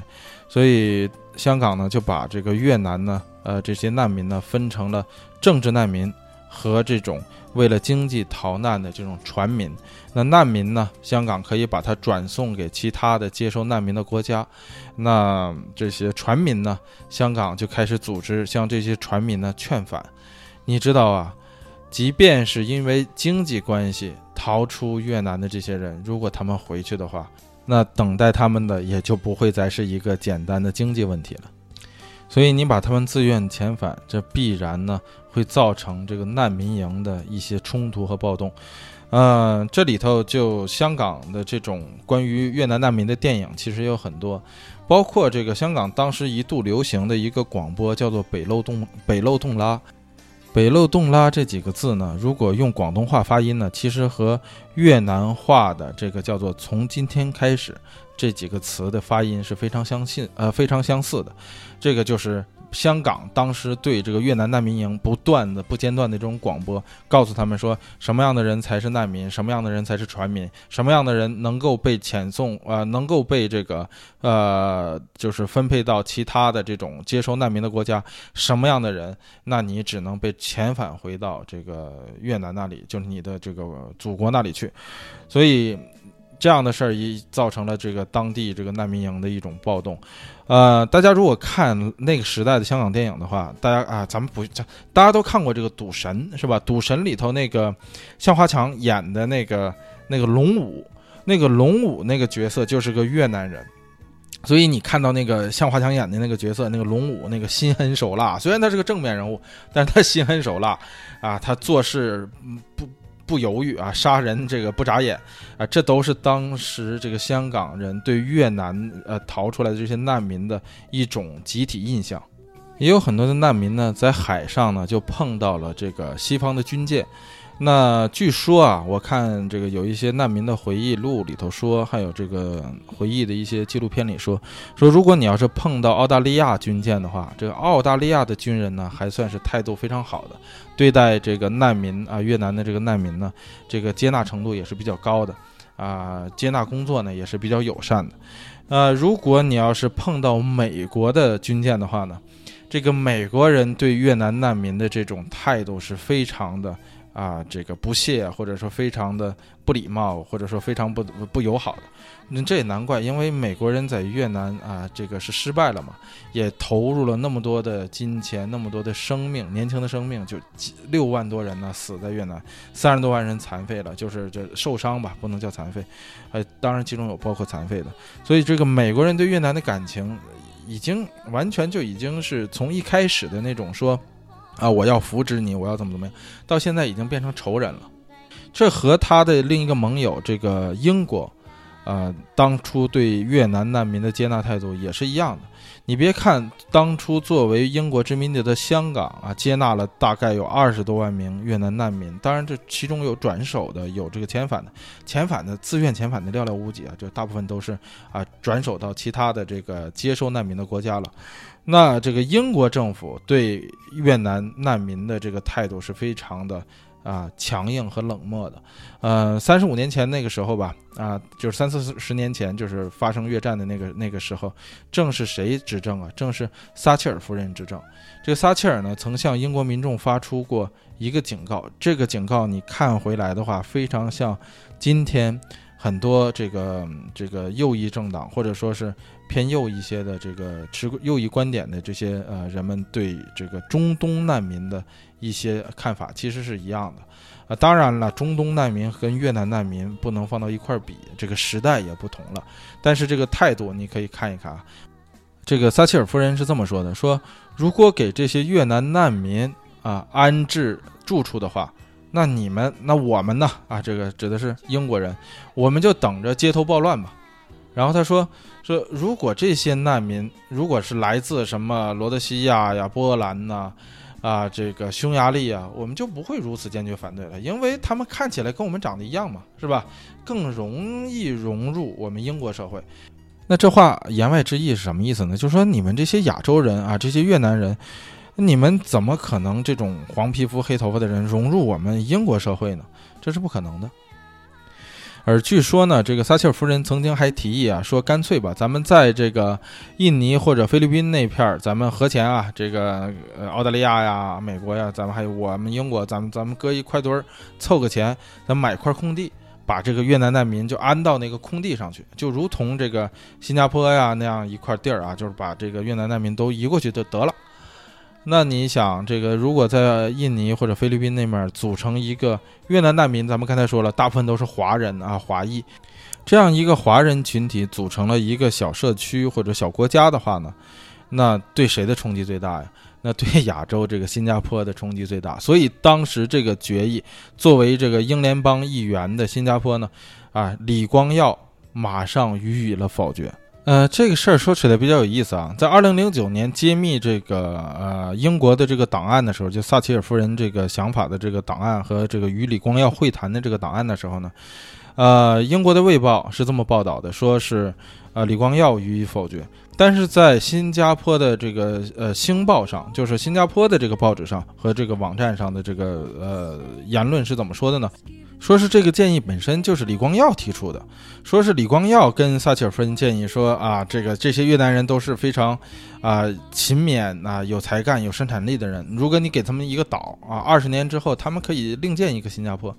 所以香港呢就把这个越南呢，呃，这些难民呢分成了政治难民和这种。为了经济逃难的这种船民，那难民呢？香港可以把它转送给其他的接收难民的国家。那这些船民呢？香港就开始组织向这些船民呢劝返。你知道啊，即便是因为经济关系逃出越南的这些人，如果他们回去的话，那等待他们的也就不会再是一个简单的经济问题了。所以你把他们自愿遣返，这必然呢。会造成这个难民营的一些冲突和暴动，嗯，这里头就香港的这种关于越南难民的电影其实有很多，包括这个香港当时一度流行的一个广播叫做“北漏洞北漏洞拉”，“北漏洞拉”这几个字呢，如果用广东话发音呢，其实和越南话的这个叫做“从今天开始”这几个词的发音是非常相信呃非常相似的，这个就是。香港当时对这个越南难民营不断的、不间断的这种广播，告诉他们说什么样的人才是难民，什么样的人才是船民，什么样的人能够被遣送，呃，能够被这个，呃，就是分配到其他的这种接收难民的国家，什么样的人，那你只能被遣返回到这个越南那里，就是你的这个祖国那里去，所以。这样的事儿一造成了这个当地这个难民营的一种暴动，呃，大家如果看那个时代的香港电影的话，大家啊，咱们不，大家都看过这个《赌神》是吧？《赌神》里头那个向华强演的那个那个龙武，那个龙武那个角色就是个越南人，所以你看到那个向华强演的那个角色，那个龙武那个心狠手辣，虽然他是个正面人物，但是他心狠手辣啊，他做事不。不犹豫啊，杀人这个不眨眼啊，这都是当时这个香港人对越南呃逃出来的这些难民的一种集体印象。也有很多的难民呢，在海上呢就碰到了这个西方的军舰。那据说啊，我看这个有一些难民的回忆录里头说，还有这个回忆的一些纪录片里说，说如果你要是碰到澳大利亚军舰的话，这个澳大利亚的军人呢还算是态度非常好的，对待这个难民啊，越南的这个难民呢，这个接纳程度也是比较高的，啊，接纳工作呢也是比较友善的。呃，如果你要是碰到美国的军舰的话呢，这个美国人对越南难民的这种态度是非常的。啊，这个不屑，或者说非常的不礼貌，或者说非常不不友好的，那这也难怪，因为美国人在越南啊，这个是失败了嘛，也投入了那么多的金钱，那么多的生命，年轻的生命就六万多人呢死在越南，三十多万人残废了，就是这受伤吧，不能叫残废，呃，当然其中有包括残废的，所以这个美国人对越南的感情，已经完全就已经是从一开始的那种说。啊！我要扶植你，我要怎么怎么样？到现在已经变成仇人了。这和他的另一个盟友这个英国，呃，当初对越南难民的接纳态度也是一样的。你别看当初作为英国殖民地的香港啊，接纳了大概有二十多万名越南难民，当然这其中有转手的，有这个遣返的，遣返的自愿遣返的寥寥无几啊，这大部分都是啊转手到其他的这个接收难民的国家了。那这个英国政府对越南难民的这个态度是非常的。啊，强硬和冷漠的，呃，三十五年前那个时候吧，啊，就是三四十年前，就是发生越战的那个那个时候，正是谁执政啊？正是撒切尔夫人执政。这个撒切尔呢，曾向英国民众发出过一个警告，这个警告你看回来的话，非常像今天很多这个这个右翼政党，或者说是偏右一些的这个持右翼观点的这些呃人们对这个中东难民的。一些看法其实是一样的，啊，当然了，中东难民跟越南难民不能放到一块儿比，这个时代也不同了。但是这个态度你可以看一看啊，这个撒切尔夫人是这么说的：说如果给这些越南难民啊安置住处的话，那你们那我们呢啊，这个指的是英国人，我们就等着街头暴乱吧。然后他说说，如果这些难民如果是来自什么罗德西亚呀、波兰呐。啊，这个匈牙利啊，我们就不会如此坚决反对了，因为他们看起来跟我们长得一样嘛，是吧？更容易融入我们英国社会。那这话言外之意是什么意思呢？就是说你们这些亚洲人啊，这些越南人，你们怎么可能这种黄皮肤黑头发的人融入我们英国社会呢？这是不可能的。而据说呢，这个撒切尔夫人曾经还提议啊，说干脆吧，咱们在这个印尼或者菲律宾那片儿，咱们和钱啊，这个呃澳大利亚呀、美国呀，咱们还有我们英国，咱们咱们搁一块堆儿，凑个钱，咱买块空地，把这个越南难民就安到那个空地上去，就如同这个新加坡呀那样一块地儿啊，就是把这个越南难民都移过去就得了。那你想，这个如果在印尼或者菲律宾那面组成一个越南难民，咱们刚才说了，大部分都是华人啊，华裔，这样一个华人群体组成了一个小社区或者小国家的话呢，那对谁的冲击最大呀？那对亚洲这个新加坡的冲击最大。所以当时这个决议，作为这个英联邦议员的新加坡呢，啊，李光耀马上予以了否决。呃，这个事儿说起来比较有意思啊，在二零零九年揭秘这个呃英国的这个档案的时候，就撒切尔夫人这个想法的这个档案和这个与李光耀会谈的这个档案的时候呢，呃，英国的卫报是这么报道的，说是呃李光耀予以否决，但是在新加坡的这个呃星报上，就是新加坡的这个报纸上和这个网站上的这个呃言论是怎么说的呢？说是这个建议本身就是李光耀提出的，说是李光耀跟撒切尔夫人建议说啊，这个这些越南人都是非常啊勤勉啊有才干有生产力的人，如果你给他们一个岛啊，二十年之后他们可以另建一个新加坡。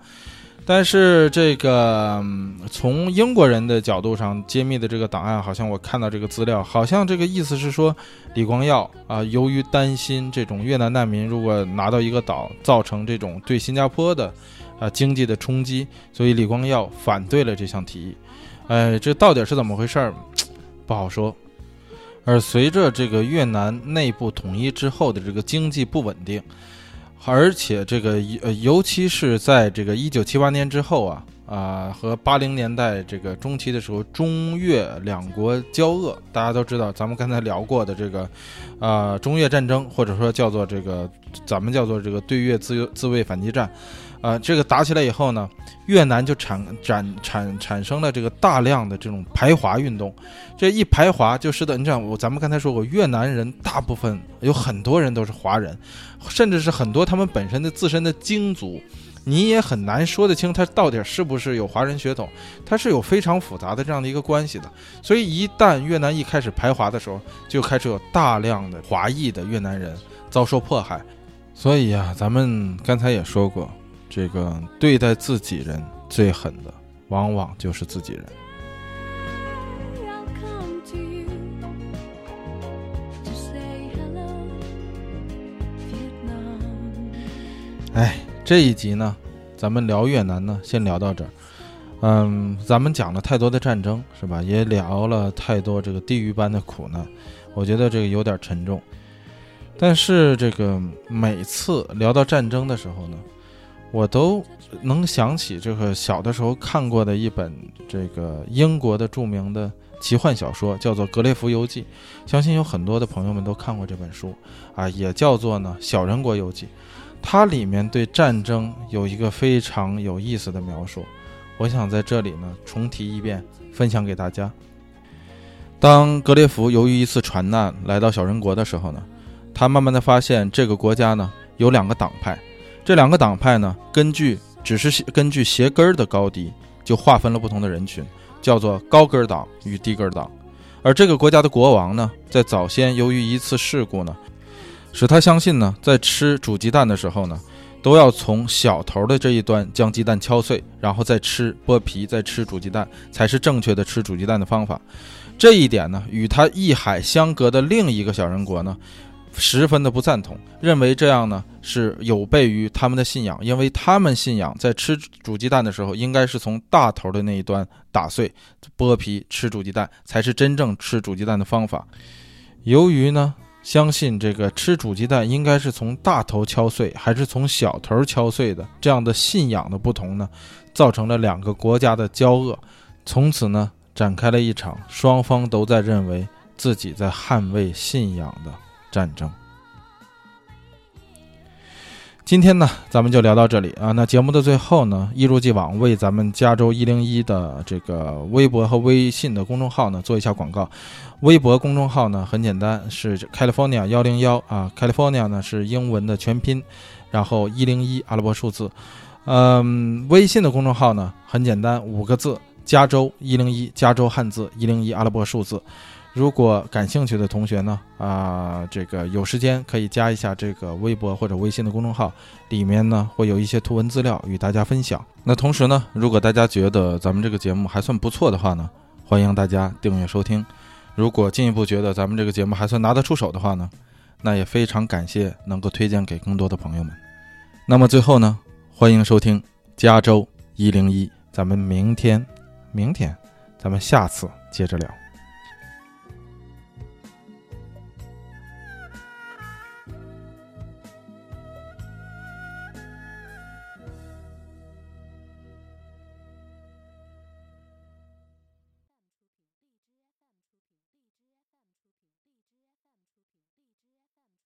但是这个从英国人的角度上揭秘的这个档案，好像我看到这个资料，好像这个意思是说李光耀啊，由于担心这种越南难民如果拿到一个岛，造成这种对新加坡的。啊，经济的冲击，所以李光耀反对了这项提议。哎，这到底是怎么回事儿，不好说。而随着这个越南内部统一之后的这个经济不稳定，而且这个呃，尤其是在这个一九七八年之后啊啊，和八零年代这个中期的时候，中越两国交恶，大家都知道，咱们刚才聊过的这个啊，中越战争，或者说叫做这个咱们叫做这个对越自由自卫反击战。呃，这个打起来以后呢，越南就产产产产生了这个大量的这种排华运动，这一排华就使得你这样，我咱们刚才说过，越南人大部分有很多人都是华人，甚至是很多他们本身的自身的精族，你也很难说得清他到底是不是有华人血统，他是有非常复杂的这样的一个关系的。所以一旦越南一开始排华的时候，就开始有大量的华裔的越南人遭受迫害。所以呀，咱们刚才也说过。这个对待自己人最狠的，往往就是自己人。哎，这一集呢，咱们聊越南呢，先聊到这儿。嗯，咱们讲了太多的战争，是吧？也聊了太多这个地狱般的苦难，我觉得这个有点沉重。但是这个每次聊到战争的时候呢，我都能想起这个小的时候看过的一本这个英国的著名的奇幻小说，叫做《格列佛游记》，相信有很多的朋友们都看过这本书啊，也叫做呢《小人国游记》。它里面对战争有一个非常有意思的描述，我想在这里呢重提一遍，分享给大家。当格列佛由于一次船难来到小人国的时候呢，他慢慢的发现这个国家呢有两个党派，这两个党派呢根据只是根据鞋跟儿的高低就划分了不同的人群，叫做高跟儿党与低跟儿党。而这个国家的国王呢，在早先由于一次事故呢，使他相信呢，在吃煮鸡蛋的时候呢，都要从小头的这一端将鸡蛋敲碎，然后再吃剥皮，再吃煮鸡蛋，才是正确的吃煮鸡蛋的方法。这一点呢，与他一海相隔的另一个小人国呢，十分的不赞同，认为这样呢是有悖于他们的信仰，因为他们信仰在吃煮鸡蛋的时候，应该是从大头的那一端打碎、剥皮吃煮鸡蛋，才是真正吃煮鸡蛋的方法。由于呢，相信这个吃煮鸡蛋应该是从大头敲碎，还是从小头敲碎的这样的信仰的不同呢，造成了两个国家的交恶，从此呢。展开了一场双方都在认为自己在捍卫信仰的战争。今天呢，咱们就聊到这里啊。那节目的最后呢，一如既往为咱们加州一零一的这个微博和微信的公众号呢做一下广告。微博公众号呢很简单，是 California 幺零幺啊，California 呢是英文的全拼，然后一零一阿拉伯数字。嗯，微信的公众号呢很简单，五个字。加州一零一，加州汉字一零一阿拉伯数字。如果感兴趣的同学呢，啊，这个有时间可以加一下这个微博或者微信的公众号，里面呢会有一些图文资料与大家分享。那同时呢，如果大家觉得咱们这个节目还算不错的话呢，欢迎大家订阅收听。如果进一步觉得咱们这个节目还算拿得出手的话呢，那也非常感谢能够推荐给更多的朋友们。那么最后呢，欢迎收听加州一零一，咱们明天。明天，咱们下次接着聊。